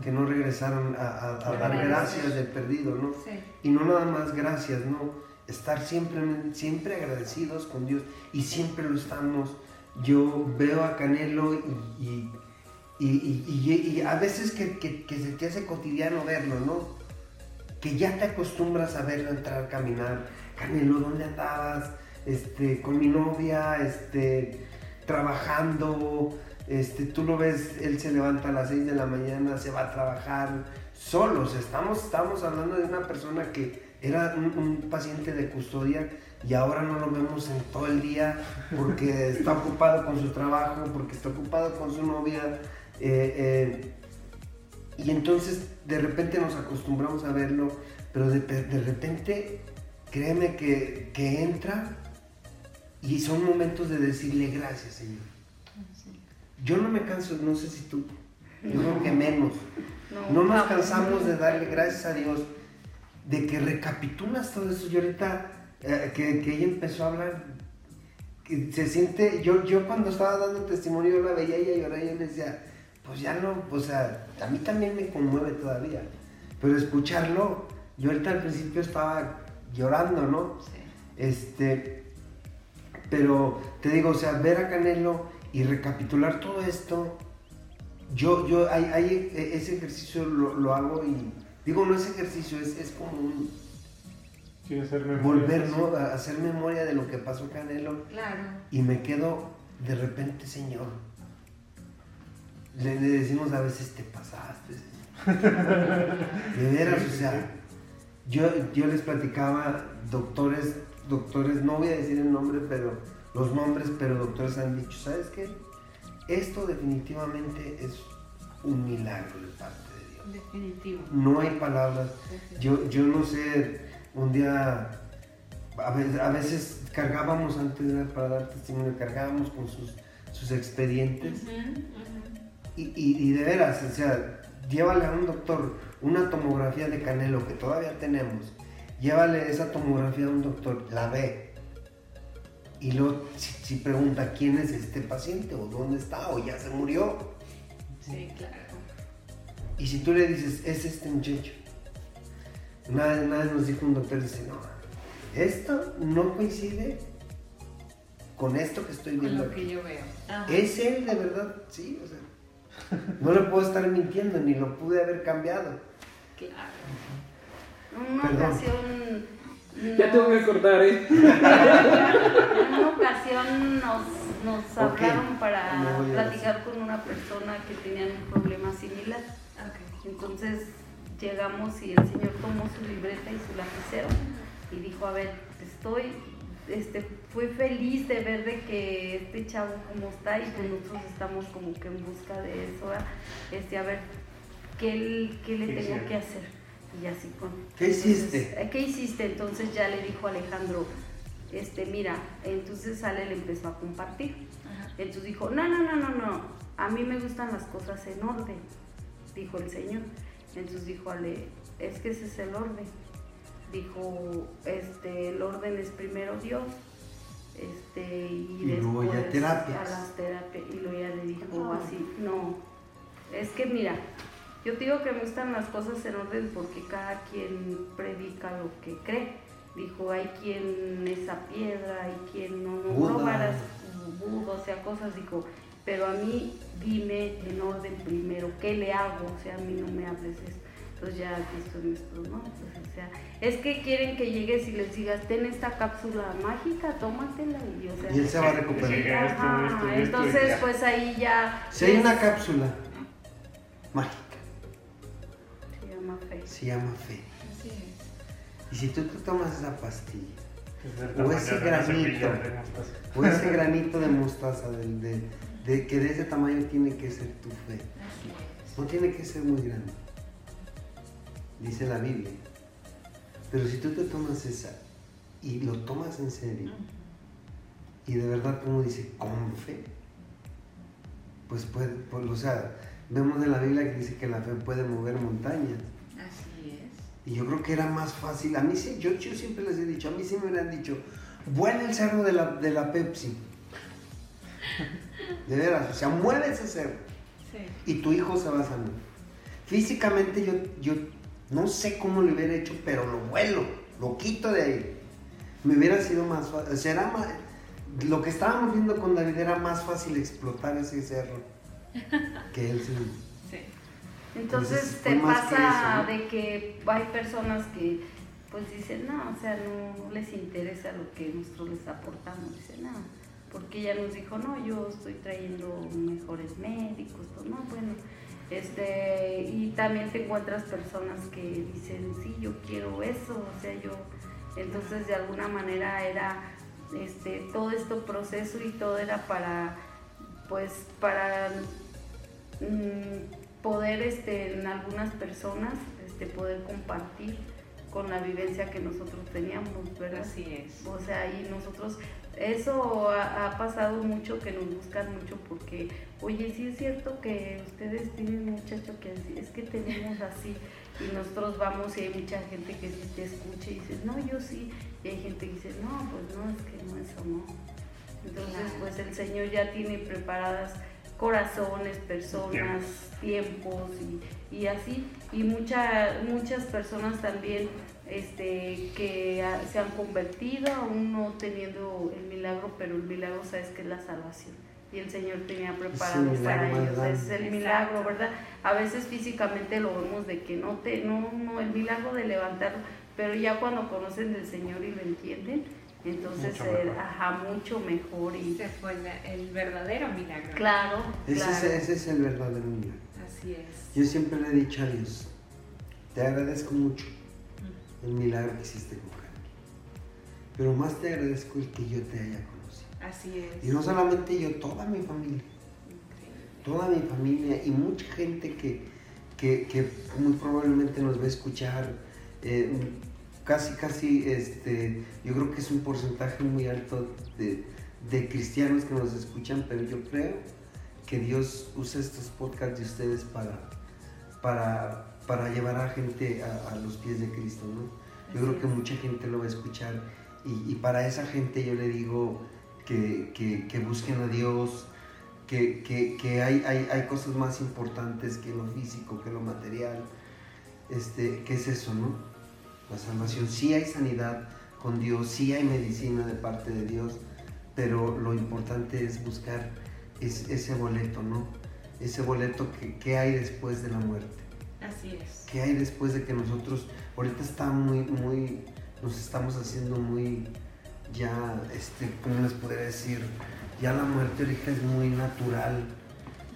que no regresaron a, a- a dar gracias del perdido, ¿no? Sí. Y no nada más gracias, ¿no? Estar siempre, siempre agradecidos con Dios y siempre lo estamos. Yo veo a Canelo y, y, y- y- y- y a veces que, que- que se te hace cotidiano verlo, ¿no? Que ya te acostumbras a verlo entrar, caminar. Canelo, ¿dónde andabas? Este, con mi novia, este, trabajando. Este, tú lo ves, él se levanta a las 6 de la mañana, se va a trabajar solos. Estamos, estamos hablando de una persona que era un, paciente de custodia y ahora no lo vemos en todo el día porque está ocupado con su trabajo, porque está ocupado con su novia. eh, eh, y entonces de repente nos acostumbramos a verlo, pero de, repente créeme que entra y son momentos de decirle gracias, Señor. Yo no me canso, no sé si tú, yo creo que menos. No nos cansamos de darle gracias a Dios, de que recapitulas todo eso. Y ahorita eh, que, que ella empezó a hablar, que se siente, yo, yo cuando estaba dando testimonio, yo la veía y ella lloraba y yo le decía, pues ya no, o sea, a mí también me conmueve todavía. Pero escucharlo, yo ahorita al principio estaba llorando, ¿no? Sí. Este, pero te digo, o sea, ver a Canelo y recapitular todo esto, yo, yo, hay, hay- e- ese ejercicio lo, lo hago y digo, no es ejercicio, es, es como un Sí, hacer memoria. volver, ¿no? A hacer memoria de lo que pasó Canelo Claro. y me quedo de repente, Señor. Le, le decimos a veces, te pasaste, Señor. De veras, o sea, yo, yo les platicaba, doctores, doctores, no voy a decir el nombre, pero los nombres, pero doctores han dicho, ¿sabes qué? esto definitivamente es un milagro de parte de Dios. Definitivo. No hay palabras. Yo, yo no sé, un día, a veces, a veces cargábamos antes de para dar testimonio, cargábamos con sus, sus expedientes. Y, y- y de veras, o sea, llévale a un doctor una tomografía de canelo que todavía tenemos. Llévale esa tomografía a un doctor, la ve. Y luego si, si pregunta quién es este paciente o dónde está o ya se murió. Sí, claro. Y si tú le dices, es este muchacho. Una vez, nos dijo un doctor, dice, no, esto no coincide con esto que estoy Con viendo lo que aquí. yo veo. Ajá. ¿Es él de verdad? Sí, o sea. No le puedo estar mintiendo, ni lo pude haber cambiado. Claro. En una Perdón. ocasión. Ya tengo que cortar, ¿eh? En una ocasión nos, nos hablaron para platicar con una persona que tenía un problema similar. Entonces llegamos y el señor tomó su libreta y su lapicero y dijo, a ver, estoy, este, fui feliz de ver de que este chavo como está y pues nosotros estamos como que en busca de eso, ¿verdad? este, a ver, ¿qué, qué le ¿Qué tengo que hacer? Y así con... ¿Qué hiciste? entonces, "Eh, ¿Qué hiciste? Entonces ya le dijo Alejandro, este, mira, entonces Ale le empezó a compartir. Ajá. Entonces dijo, no, no, no, no, no, a mí me gustan las cosas en orden, dijo el Señor. Entonces dijo Ale, es que ese es el orden. Dijo, este, el orden es primero Dios, este, y, Y luego ya después terapias. a las terapias. Y luego ya le dijo No. así, no, es que mira, yo te digo que me gustan las cosas en orden porque cada quien predica lo que cree. Dijo, hay quien es a piedra, hay quien no, no, no varas, Buda, o sea, cosas, dijo, pero a mí dime en orden primero, ¿qué le hago? O sea, a mí no me hables. Entonces ya aquí estoy nuestro, ¿no? Pues, o sea, es que quieren que llegues y les digas, ten esta cápsula mágica, tómatela y, o sea, Y él se va a recuperar. esto, Ajá, esto, esto, y entonces ya. pues ahí ya Si hay una cápsula mágica. Se llama fe. Así es. Y si tú te tomas esa pastilla, Es O ese granito. semilla de mostaza. o ese granito de mostaza, del- de, de que de ese tamaño tiene que ser tu fe. No tiene que ser muy grande, dice la Biblia. Pero si tú te tomas esa y lo tomas en serio, y de verdad, como dice, con fe, pues puede, pues, o sea, vemos en la Biblia que dice que la fe puede mover montañas. Y yo creo que era más fácil. A mí sí, yo, yo siempre les he dicho, a mí sí me hubieran dicho, vuela el cerro de la, de la Pepsi. De veras, o sea, mueve ese cerro Sí. y tu hijo se va a sanar. Físicamente yo, yo no sé cómo lo hubiera hecho, pero lo vuelo, lo quito de ahí. Me hubiera sido más fácil, o sea, era más- lo que estábamos viendo con David era más fácil explotar ese cerro que él sí. Entonces Entonces, te que pasa eso, ¿no? de que hay personas que pues dicen, no, o sea, no, les interesa lo que nosotros les aportamos, dicen, no, porque ella nos dijo, no, yo estoy trayendo mejores médicos, pues no, bueno, este, y también te encuentras personas que dicen, sí, yo quiero eso, o sea, yo, entonces de alguna manera era, este, todo este proceso y todo era para, pues, para mm, poder este, en algunas personas este, poder compartir con la vivencia que nosotros teníamos, ¿verdad? Así es. O sea, y nosotros, eso ha, ha pasado mucho, que nos buscan mucho porque, oye, sí es cierto que ustedes tienen muchacho que así- es que tenemos así, y nosotros vamos y hay mucha gente que sí te escucha y dice, no, yo sí, y hay gente que dice, no, pues no, es que no, eso no. Entonces, Claro. pues el Señor ya tiene preparadas corazones, personas, tiempos y, y así. Y mucha- muchas personas también este, que se han convertido, aún no teniendo el milagro, pero el milagro sabes que es la salvación. Y el Señor tenía preparado para ellos. grande. Es el Exacto. milagro, ¿verdad? A veces físicamente lo vemos de que no te, no, no, el milagro de levantarlo, pero ya cuando conocen del Señor y lo entienden, entonces, Mucho mejor. ajá, mucho mejor y Ese fue el verdadero milagro. Claro, Ese, claro. es, ese es el verdadero milagro. Así es. Yo siempre le he dicho a Dios, te agradezco mucho el milagro que hiciste con Jaime. Pero más te agradezco el que yo te haya conocido. Así es. Y no solamente yo, toda mi familia. toda mi familia y mucha gente que, que, que muy probablemente nos va a escuchar. eh, casi, casi, este, yo creo que es un porcentaje muy alto de, de cristianos que nos escuchan, pero yo creo que Dios usa estos podcasts de ustedes para, para, para llevar a gente a, a los pies de Cristo, ¿no? Yo Así creo que mucha gente lo va a escuchar y, y para esa gente yo le digo que, que- que busquen a Dios, que, que- que hay, hay, hay cosas más importantes que lo físico, que lo material. Este, ¿Qué es eso, no? La salvación. Sí hay sanidad con Dios, sí hay medicina de parte de Dios, pero lo importante es buscar es- ese boleto, ¿no? Ese boleto que, que hay después de la muerte. Así es. ¿Qué hay después de que nosotros, ahorita está muy, muy, nos estamos haciendo muy, ya, este, ¿cómo les podría decir? Ya la muerte ahorita es muy natural,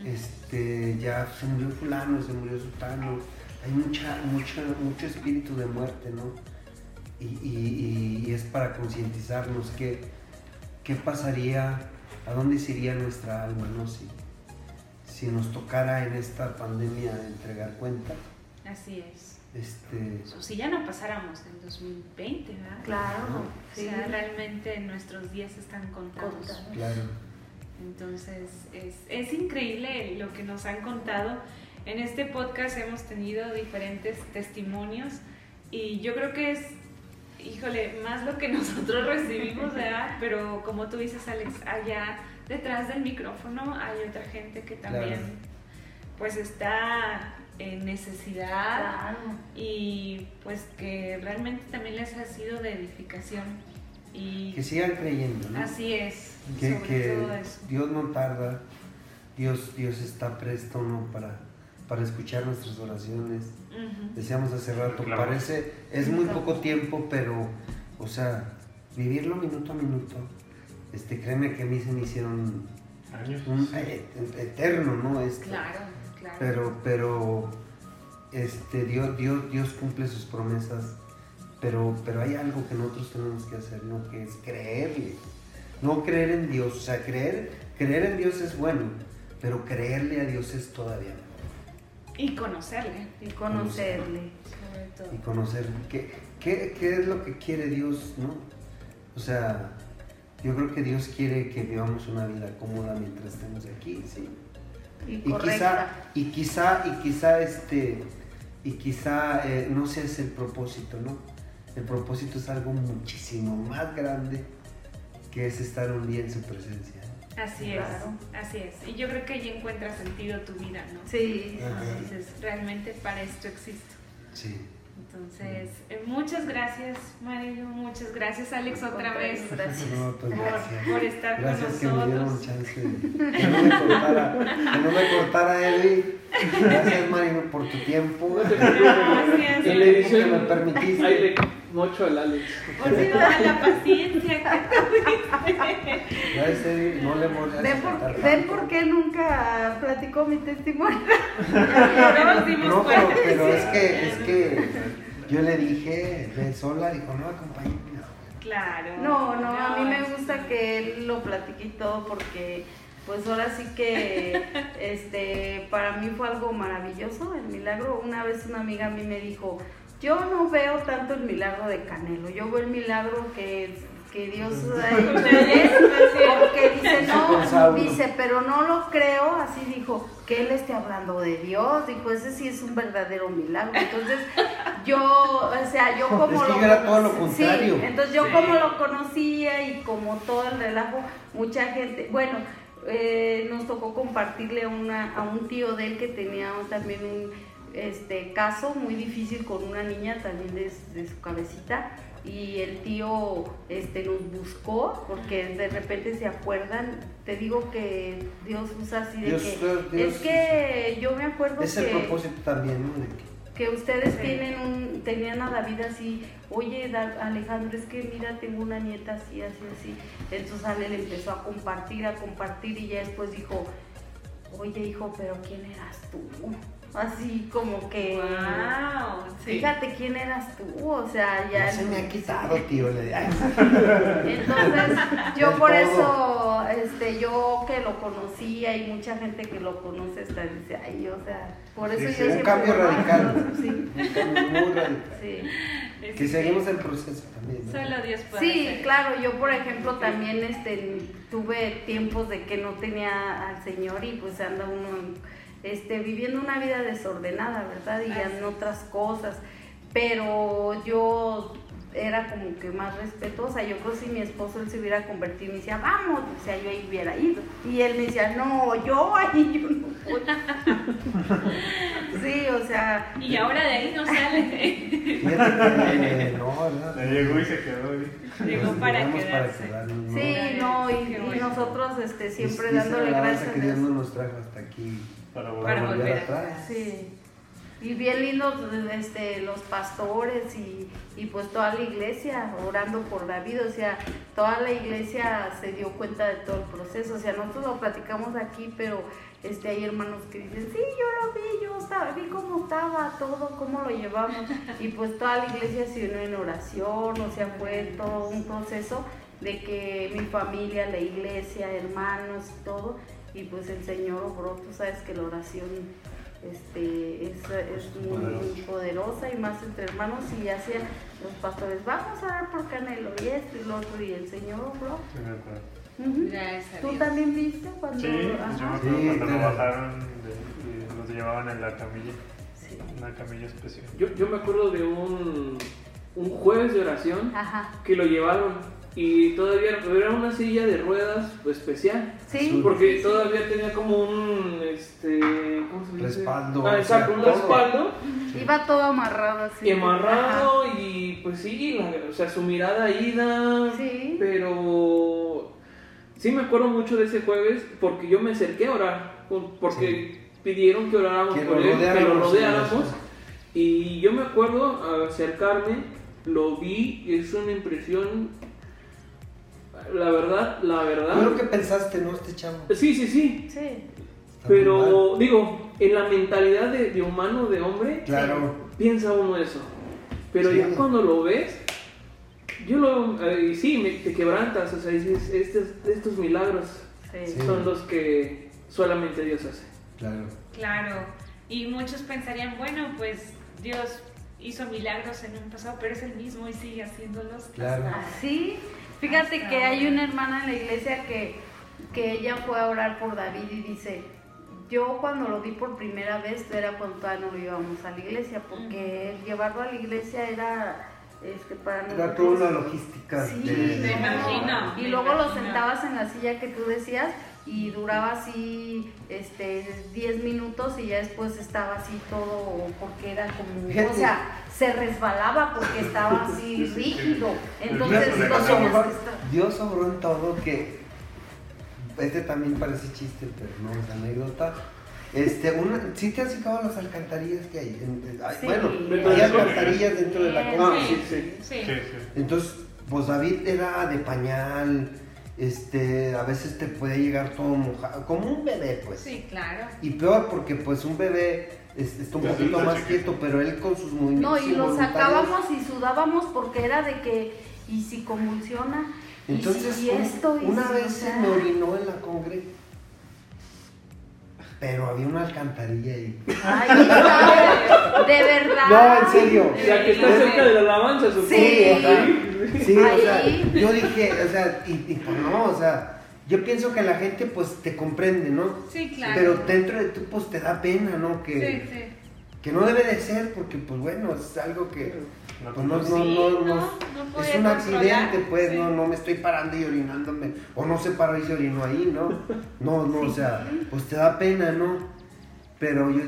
este, ya se murió fulano, se murió sultano, hay mucha, mucha, mucho espíritu de muerte, ¿no? Y, y- y- y es para concientizarnos que, qué pasaría, a dónde se iría nuestra alma, ¿no? Si, si nos tocara en esta pandemia entregar cuenta, Así es. este, O si ya no pasáramos en 2020, ¿verdad? Claro, O sí. sea, realmente nuestros días están contados. Contados. claro, Entonces, es, es increíble lo que nos han contado. En este podcast hemos tenido diferentes testimonios y yo creo que es, híjole, más lo que nosotros recibimos, ¿verdad? Pero como tú dices, Alex, allá detrás del micrófono hay otra gente que también, Claro. pues, está en necesidad Claro. y pues que realmente también les ha sido de edificación. Y que sigan creyendo, ¿no? así es, que, sobre que todo eso. Dios no tarda, Dios, Dios está presto, ¿no? Para, para escuchar nuestras oraciones. Ujú. Decíamos hace rato, Claro. parece, es muy poco tiempo, pero, o sea, vivirlo minuto a minuto, este, créeme que a mí se me hicieron Años. un eh, eterno, ¿no? Claro, claro. Pero, pero, este, Dios, Dios, Dios cumple sus promesas, pero, pero hay algo que nosotros tenemos que hacer, ¿no? Que es creerle. No creer en Dios, o sea, creer, creer en Dios es bueno, pero creerle a Dios es todavía mejor. Y conocerle, Y conocerle. sobre todo. Y conocer qué, qué, qué es lo que quiere Dios, ¿no? O sea, yo creo que Dios quiere que vivamos una vida cómoda mientras estemos aquí, ¿sí? Y y quizá y quizá y quizá este y quizá eh, no sea ese el propósito no el propósito es algo muchísimo más grande que es estar un día en su presencia Así es, Claro. así es. Y yo creo que ahí encuentra sentido tu vida, ¿no? Sí. Ajá. Dices, realmente para esto existo. sí Entonces, eh, muchas gracias, Mario, muchas gracias, Alex, otra vez, Gracias. no, pues por, gracias por estar gracias que con me dieron nosotros. chance de- que no me cortara que no me cortara Eddie gracias Marino por tu tiempo Gracias, el edición tiempo que me permitiste Mocho al Alex. por toda la paciencia que tuviste. no le molestes ¿Ven por, ven por qué nunca platicó mi testimonio? No, pero, es que, es que yo le dije, ven sola, dijo, no, acompáñame. Claro. No, no, a mí me gusta que él lo platique y todo porque pues ahora sí que este para mí fue algo maravilloso el milagro. Una vez una amiga a mí me dijo, yo no veo tanto el milagro de Canelo, yo veo el milagro que, que Dios él, porque dice, no, dice, pero no lo creo, así dijo, que él esté hablando de Dios, dijo, ese sí es un verdadero milagro. Entonces, yo, o sea, yo como Es que era todo lo Sí, contrario. entonces yo Sí. como lo conocía y como todo el relajo, mucha gente, bueno, eh, nos tocó compartirle a, una, a un tío de él que tenía un- también un este, caso muy difícil con una niña también de, de su cabecita y el tío este, nos buscó porque de repente se acuerdan, te digo que Dios usa así de Dios- que Dios- es que yo me acuerdo Es que el propósito también, ¿no? Que- ustedes Sí. tienen un, tenían a David así, oye Alejandro, es que mira, tengo una nieta así, así, así. Entonces Ale le empezó a compartir, a compartir y ya después dijo, oye hijo, pero ¿quién eras tú? Así como que... Wow. fíjate quién eras tú, o sea, ya... No se me ha quitado, tío. Entonces, yo por todo. eso, este, yo que lo conocía y mucha gente que lo conoce está dice, ay, o sea, por eso Sí, yo sí. Un siempre... cambio digo, "No, radical. Sí, Un cambio muy radical. sí. Que seguimos el proceso también. ¿no? Solo Dios puede Sí, hacer. claro, yo por ejemplo también este, tuve tiempos de que no tenía al Señor y pues anda uno este, viviendo una vida desordenada, ¿verdad? Y en otras cosas. Pero yo era como que más respetuosa. Yo creo que si mi esposo él se hubiera convertido y me decía, vamos, o sea, yo ahí hubiera ido. Y él me decía, no, yo ahí yo no voy. sí, o sea, Y ahora de ahí no sale. No, ¿verdad? Ya llegó y se quedó ahí. Llegó para quedarse. quedarnos, ¿no? sí, no, y, nosotros este, siempre dándole gracias a Dios no nos trajo hasta aquí. Para Para volver. volver atrás. Sí. Y bien lindos este, los pastores y, y pues toda la iglesia orando por David, o sea, toda la iglesia se dio cuenta de todo el proceso, o sea, nosotros lo platicamos aquí, pero este, hay hermanos que dicen, sí, yo lo vi, yo estaba, vi cómo estaba todo, cómo lo llevamos, y pues toda la iglesia se unió en oración, o sea, fue todo un proceso de que mi familia, la iglesia, hermanos y todo, y pues el Señor obró, tú sabes que la oración este, es, es muy, muy poderosa y más entre hermanos y hacían los pastores, vamos a dar por Canelo y esto y lo otro y el Señor obró. Sí, me acuerdo. Ujú. Gracias a ¿Tú también viste cuando...? Sí, yo me Ajá. acuerdo Sí, cuando lo bajaron de- y los llevaban en la camilla, Sí. una camilla especial. Yo, yo me acuerdo de un, un jueves de oración Ajá. que lo llevaron y todavía era una silla de ruedas pues, especial. Sí. Porque sí, sí. todavía tenía como un, este, ¿cómo se dice? Respaldo, Ah, exacto, un respaldo. Iba todo amarrado así. Y amarrado y pues sí, la- o sea, su mirada ida. Sí. pero sí me acuerdo mucho de ese jueves porque yo me acerqué a orar, por- porque pidieron que oráramos Que por él, que lo rodeáramos. Y yo me acuerdo acercarme, lo vi, es una impresión, la verdad, la verdad. Yo creo que pensaste, ¿no? Este chavo. Sí, sí, sí, Sí. Pero digo, en la mentalidad de, de humano, de hombre. Claro. piensa uno eso. Pero Sí. ya cuando lo ves, yo lo. eh, sí, me, te quebrantas, o sea, dices, estos, estos milagros Sí. Sí. son los que solamente Dios hace. Claro. Claro. Y muchos pensarían, bueno, pues Dios hizo milagros en un pasado, pero es el mismo y sigue haciéndolos. Claro. hasta- Sí, fíjate que hay una hermana en la iglesia que, que ella fue a orar por David y dice, yo cuando lo vi por primera vez era cuando todavía no lo íbamos a la iglesia, porque llevarlo a la iglesia era este, para Era nosotros... toda una logística. Sí, de- me no. imagino, Y me luego lo sentabas en la silla que tú decías y duraba así este 10 minutos y ya después estaba así todo porque era como o sea se resbalaba porque estaba así rígido entonces Dios Dios tenías obró, que estar Dios obró en todo que este también parece chiste, pero no es anécdota. Este, una, ¿sí te has fijado las alcantarillas que hay? En- en- ay, Sí. Bueno, hay alcantarillas dentro de la casa. Ah, sí, sí. Sí. Sí, sí. Entonces, pues David era de pañal, este, a veces te puede llegar todo mojado, como un bebé, pues. Sí, claro. Y peor porque pues un bebé es- está un Ya poquito más quieto, pero él con sus movimientos no y lo sacábamos y sudábamos porque era de que y si convulsiona y Entonces, si un- esto y una si, vez o se sea, me orinó en la congre, pero había una alcantarilla ahí. ay, de verdad No, en serio. La que está cerca de la alabanza, supongo. Sí. Sí, o sea, yo dije, o sea, y, y pues no, o sea, yo pienso que la gente pues te comprende, ¿no? Sí, claro. Pero dentro de tú pues te da pena, ¿no? Que, Sí, sí. que no debe de ser porque pues bueno, es algo que No, pues, no, no, Sí, no, no, no- no es un controlar, accidente, pues, sí. no, no me estoy parando y orinándome, o no se paró y se orinó ahí, ¿no? No, no, o sea, pues te da pena, ¿no? Pero yo,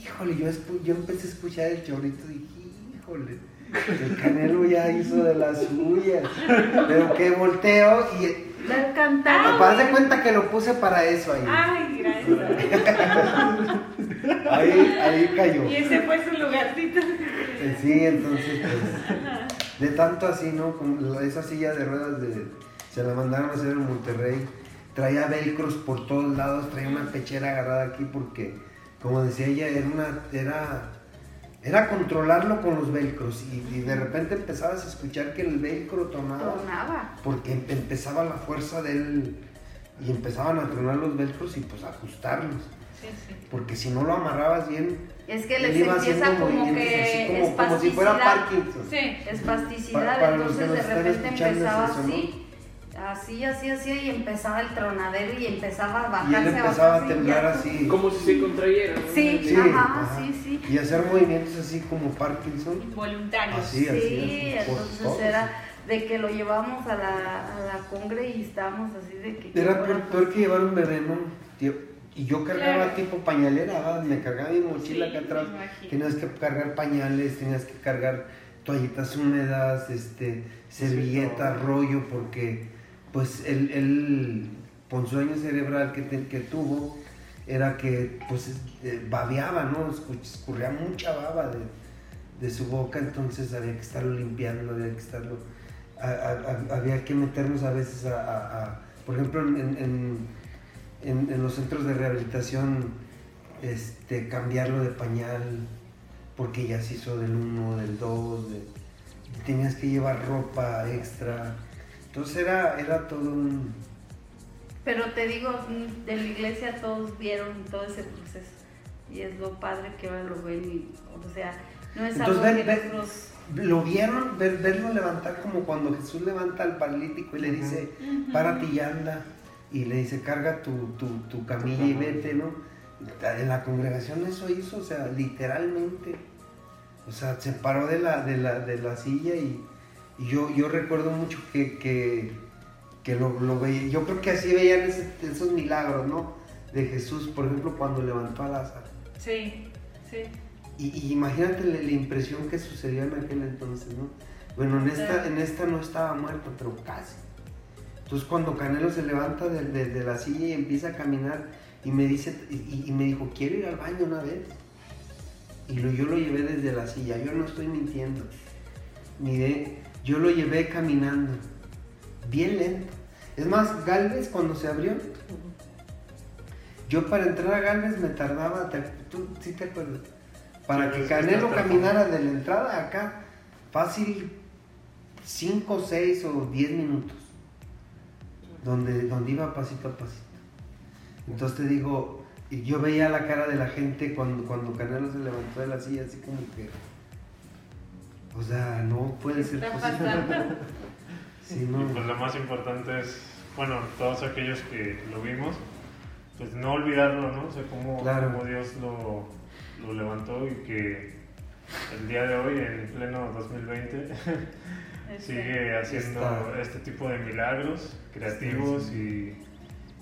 híjole, yo, yo empecé a escuchar el chorrito y dije, híjole, el canelo ya hizo de las suyas, pero que volteo y la alcantarilla haz de cuenta que lo puse para eso ahí, Ay, gracias. ahí, ahí cayó. Y ese fue su lugarcito. Eh, Sí, entonces, pues, de tanto así, ¿no? Como esa silla de ruedas de, se la mandaron a hacer en Monterrey, traía velcros por todos lados, traía una pechera agarrada aquí porque, como decía ella, era una, era, era controlarlo con los velcros y, y de repente empezabas a escuchar que el velcro Tronaba. porque em- empezaba la fuerza de él y empezaban a tronar los velcros y pues ajustarlos Sí, sí. porque si no lo amarrabas bien Es que les empieza como que así como, como si fuera espasticidad. Parkinson Sí. Espasticidad, Pa- para los que entonces de repente empezaba así, así, así, así, y empezaba el tronadero y empezaba a y él bajarse, empezaba a bajarse, temblar así Como si se contrayera. ¿no? Sí, Sí, ajá, ajá. sí, sí. y hacer movimientos así como Parkinson Voluntarios. Así, así, Sí, así, por entonces era de que lo llevamos a la, a la congre y estábamos así de que... Era peor, peor que llevar un bebé, ¿no? Tío, Y yo cargaba Claro. tipo pañalera, me cargaba mi mochila Sí, acá atrás. Tenías que cargar pañales, tenías que cargar toallitas húmedas, este, servilletas, rollo, porque pues el, el ponzoño cerebral que, que tuvo era que pues eh, babeaba, ¿no? Escu- Escurría mucha baba de, de su boca, entonces había que estarlo limpiando, había que estarlo... había que meternos a veces a... por ejemplo, en- en los centros de rehabilitación, este, cambiarlo de pañal, porque ya se hizo del 1, del 2, tenías que llevar ropa extra. Entonces era, era todo un... Pero te digo, mm, de la iglesia todos vieron todo ese proceso. Y es lo padre que ahora lo ven. Y, o sea, no es Entonces, algo ven- que nosotros... Lo vieron, ver, verlo levantar como cuando Jesús levanta al paralítico y le dice, párate y anda. Y le dice, carga tu, tu, tu camilla y vete, ¿no? En la congregación eso hizo, o sea, literalmente. O sea, se paró de la, de la, de la silla y, y yo, yo recuerdo mucho que, que, que lo, lo veía. Yo creo que así veían ese- esos milagros, ¿no? De Jesús, por ejemplo, cuando levantó a Lázaro. Sí, sí. Y, y imagínate la, la impresión que sucedió en aquel entonces, ¿no? Bueno, en esta, en esta no estaba muerto, pero casi. Entonces cuando Canelo se levanta de, de- de la silla y empieza a caminar y me dice, y, y me dijo, quiero ir al baño una vez. Y lo- yo lo llevé desde la silla, yo no estoy mintiendo. Mire, yo lo llevé caminando, bien lento. Es más, Galvez cuando se abrió, yo para entrar a Galvez me tardaba, ¿tú sí te acuerdas? Para que Canelo caminara de la entrada acá, fácil 5, 6 o 10 minutos. Donde, donde iba pasito a pasito. Entonces te digo, yo veía la cara de la gente cuando, cuando Canelo se levantó de la silla, así como que. O sea, no puede ser posible. Sí, Y no. pues lo más importante es, bueno, todos aquellos que lo vimos, pues no olvidarlo, ¿no? O sea, cómo, Claro. cómo Dios lo, lo levantó y que el día de hoy, en pleno 2020, sigue haciendo Está. este tipo de milagros creativos Sí,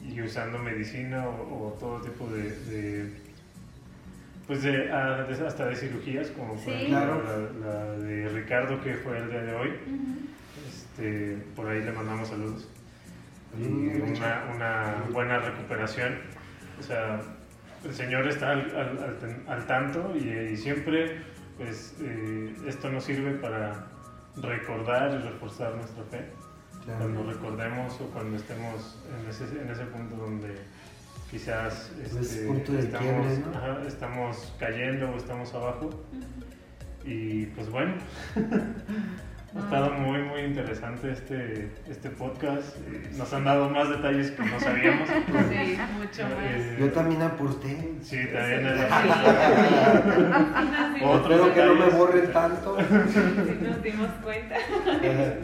Y, y usando medicina o, o todo tipo de, de, pues de, ah, de- hasta de cirugías como por Sí. ejemplo Claro. la, la de Ricardo que fue el día de hoy Ujú. este, por ahí le mandamos saludos y Mm, una, una buena recuperación o sea el señor está al, al- al al tanto y, y siempre pues eh, esto nos sirve para recordar y reforzar nuestra fe Claro. cuando recordemos o cuando estemos en ese, en ese punto donde quizás ese este, punto de estamos, quiebre, ¿no? ajá, estamos cayendo o estamos abajo. Y pues bueno, ha estado muy muy interesante este, este podcast. Nos han dado más detalles que no sabíamos. Sí, mucho más. Eh, Yo también aporté. Sí, también Sí, Otros Espero que no me borren tanto. sí nos dimos cuenta.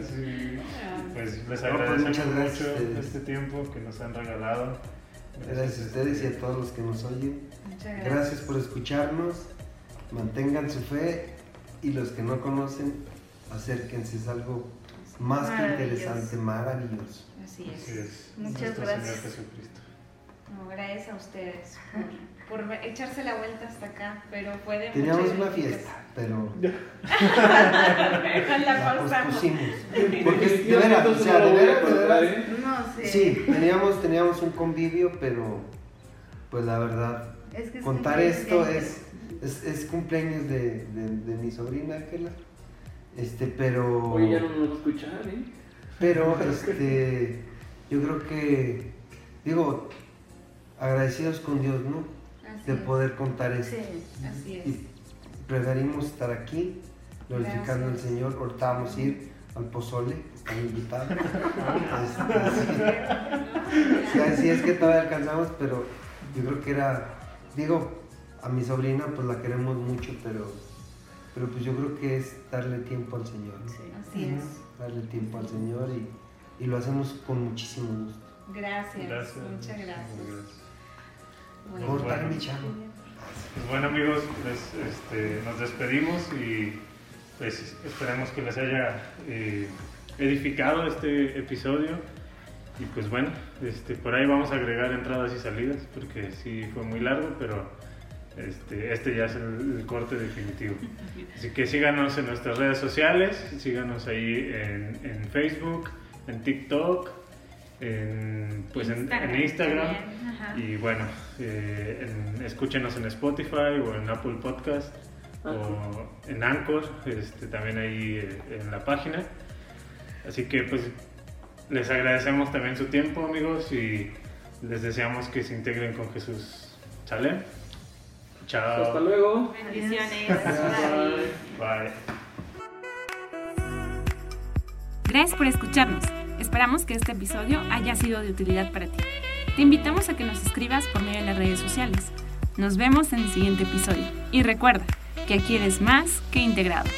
Sí, Ah, pues les No, pues, agradecemos gracias a mucho este tiempo que nos han regalado. Gracias a ustedes y a todos los que nos oyen. Muchas gracias. Gracias por escucharnos. Mantengan su fe y los que no conocen, acérquense. Es algo más que interesante, maravilloso. Así es. Así es. Muchas Nuestro gracias. Señor Jesucristo. No, gracias a ustedes por, por echarse la vuelta hasta acá, pero fue de Teníamos mucha una fiesta, pero la la pausamos. Porque de veras, o sea, de veras, de veras. No sé. Sí, teníamos, teníamos un convivio, pero pues la verdad, Es que es contar esto es, es, es cumpleaños de, de, de mi sobrina Ángela. Este, pero. Oye, ya no nos va a escuchar, ¿eh? Pero este, yo creo que, digo, agradecidos con Dios, ¿no? Así De es. poder contar esto. Sí. Así es. Y preferimos estar aquí, glorificando al Gracias. Señor. Ahorita vamos a ir al pozole, están invitados. Este, sí, sí, es que todavía alcanzamos, pero yo creo que era, digo, a mi sobrina pues la queremos mucho, pero, pero pues yo creo que es darle tiempo al Señor, ¿no? Así es. darle tiempo al Señor y, y lo hacemos con muchísimo gusto. Gracias. Gracias. Muchas gracias. Bueno, bueno. Pues bueno amigos, pues, este, nos despedimos y pues esperemos que les haya eh, edificado este episodio. Y pues bueno, este, por ahí vamos a agregar entradas y salidas porque sí fue muy largo, pero este, este ya es el, el corte definitivo. Así que síganos en nuestras redes sociales, síganos ahí en, en Facebook, en TikTok, en, pues en- en Instagram. Y bueno, eh, en- escúchenos en Spotify o en Apple Podcast o en Anchor, este, también ahí eh, en la página. Así que pues les agradecemos también su tiempo amigos y les deseamos que se integren con Jesús. ¿Sale? Chao. Hasta luego. Bendiciones. Bye. Bye. Gracias por escucharnos. Esperamos que este episodio haya sido de utilidad para ti. Te invitamos a que nos escribas por medio de las redes sociales. Nos vemos en el siguiente episodio. Y recuerda que aquí eres más que integrado.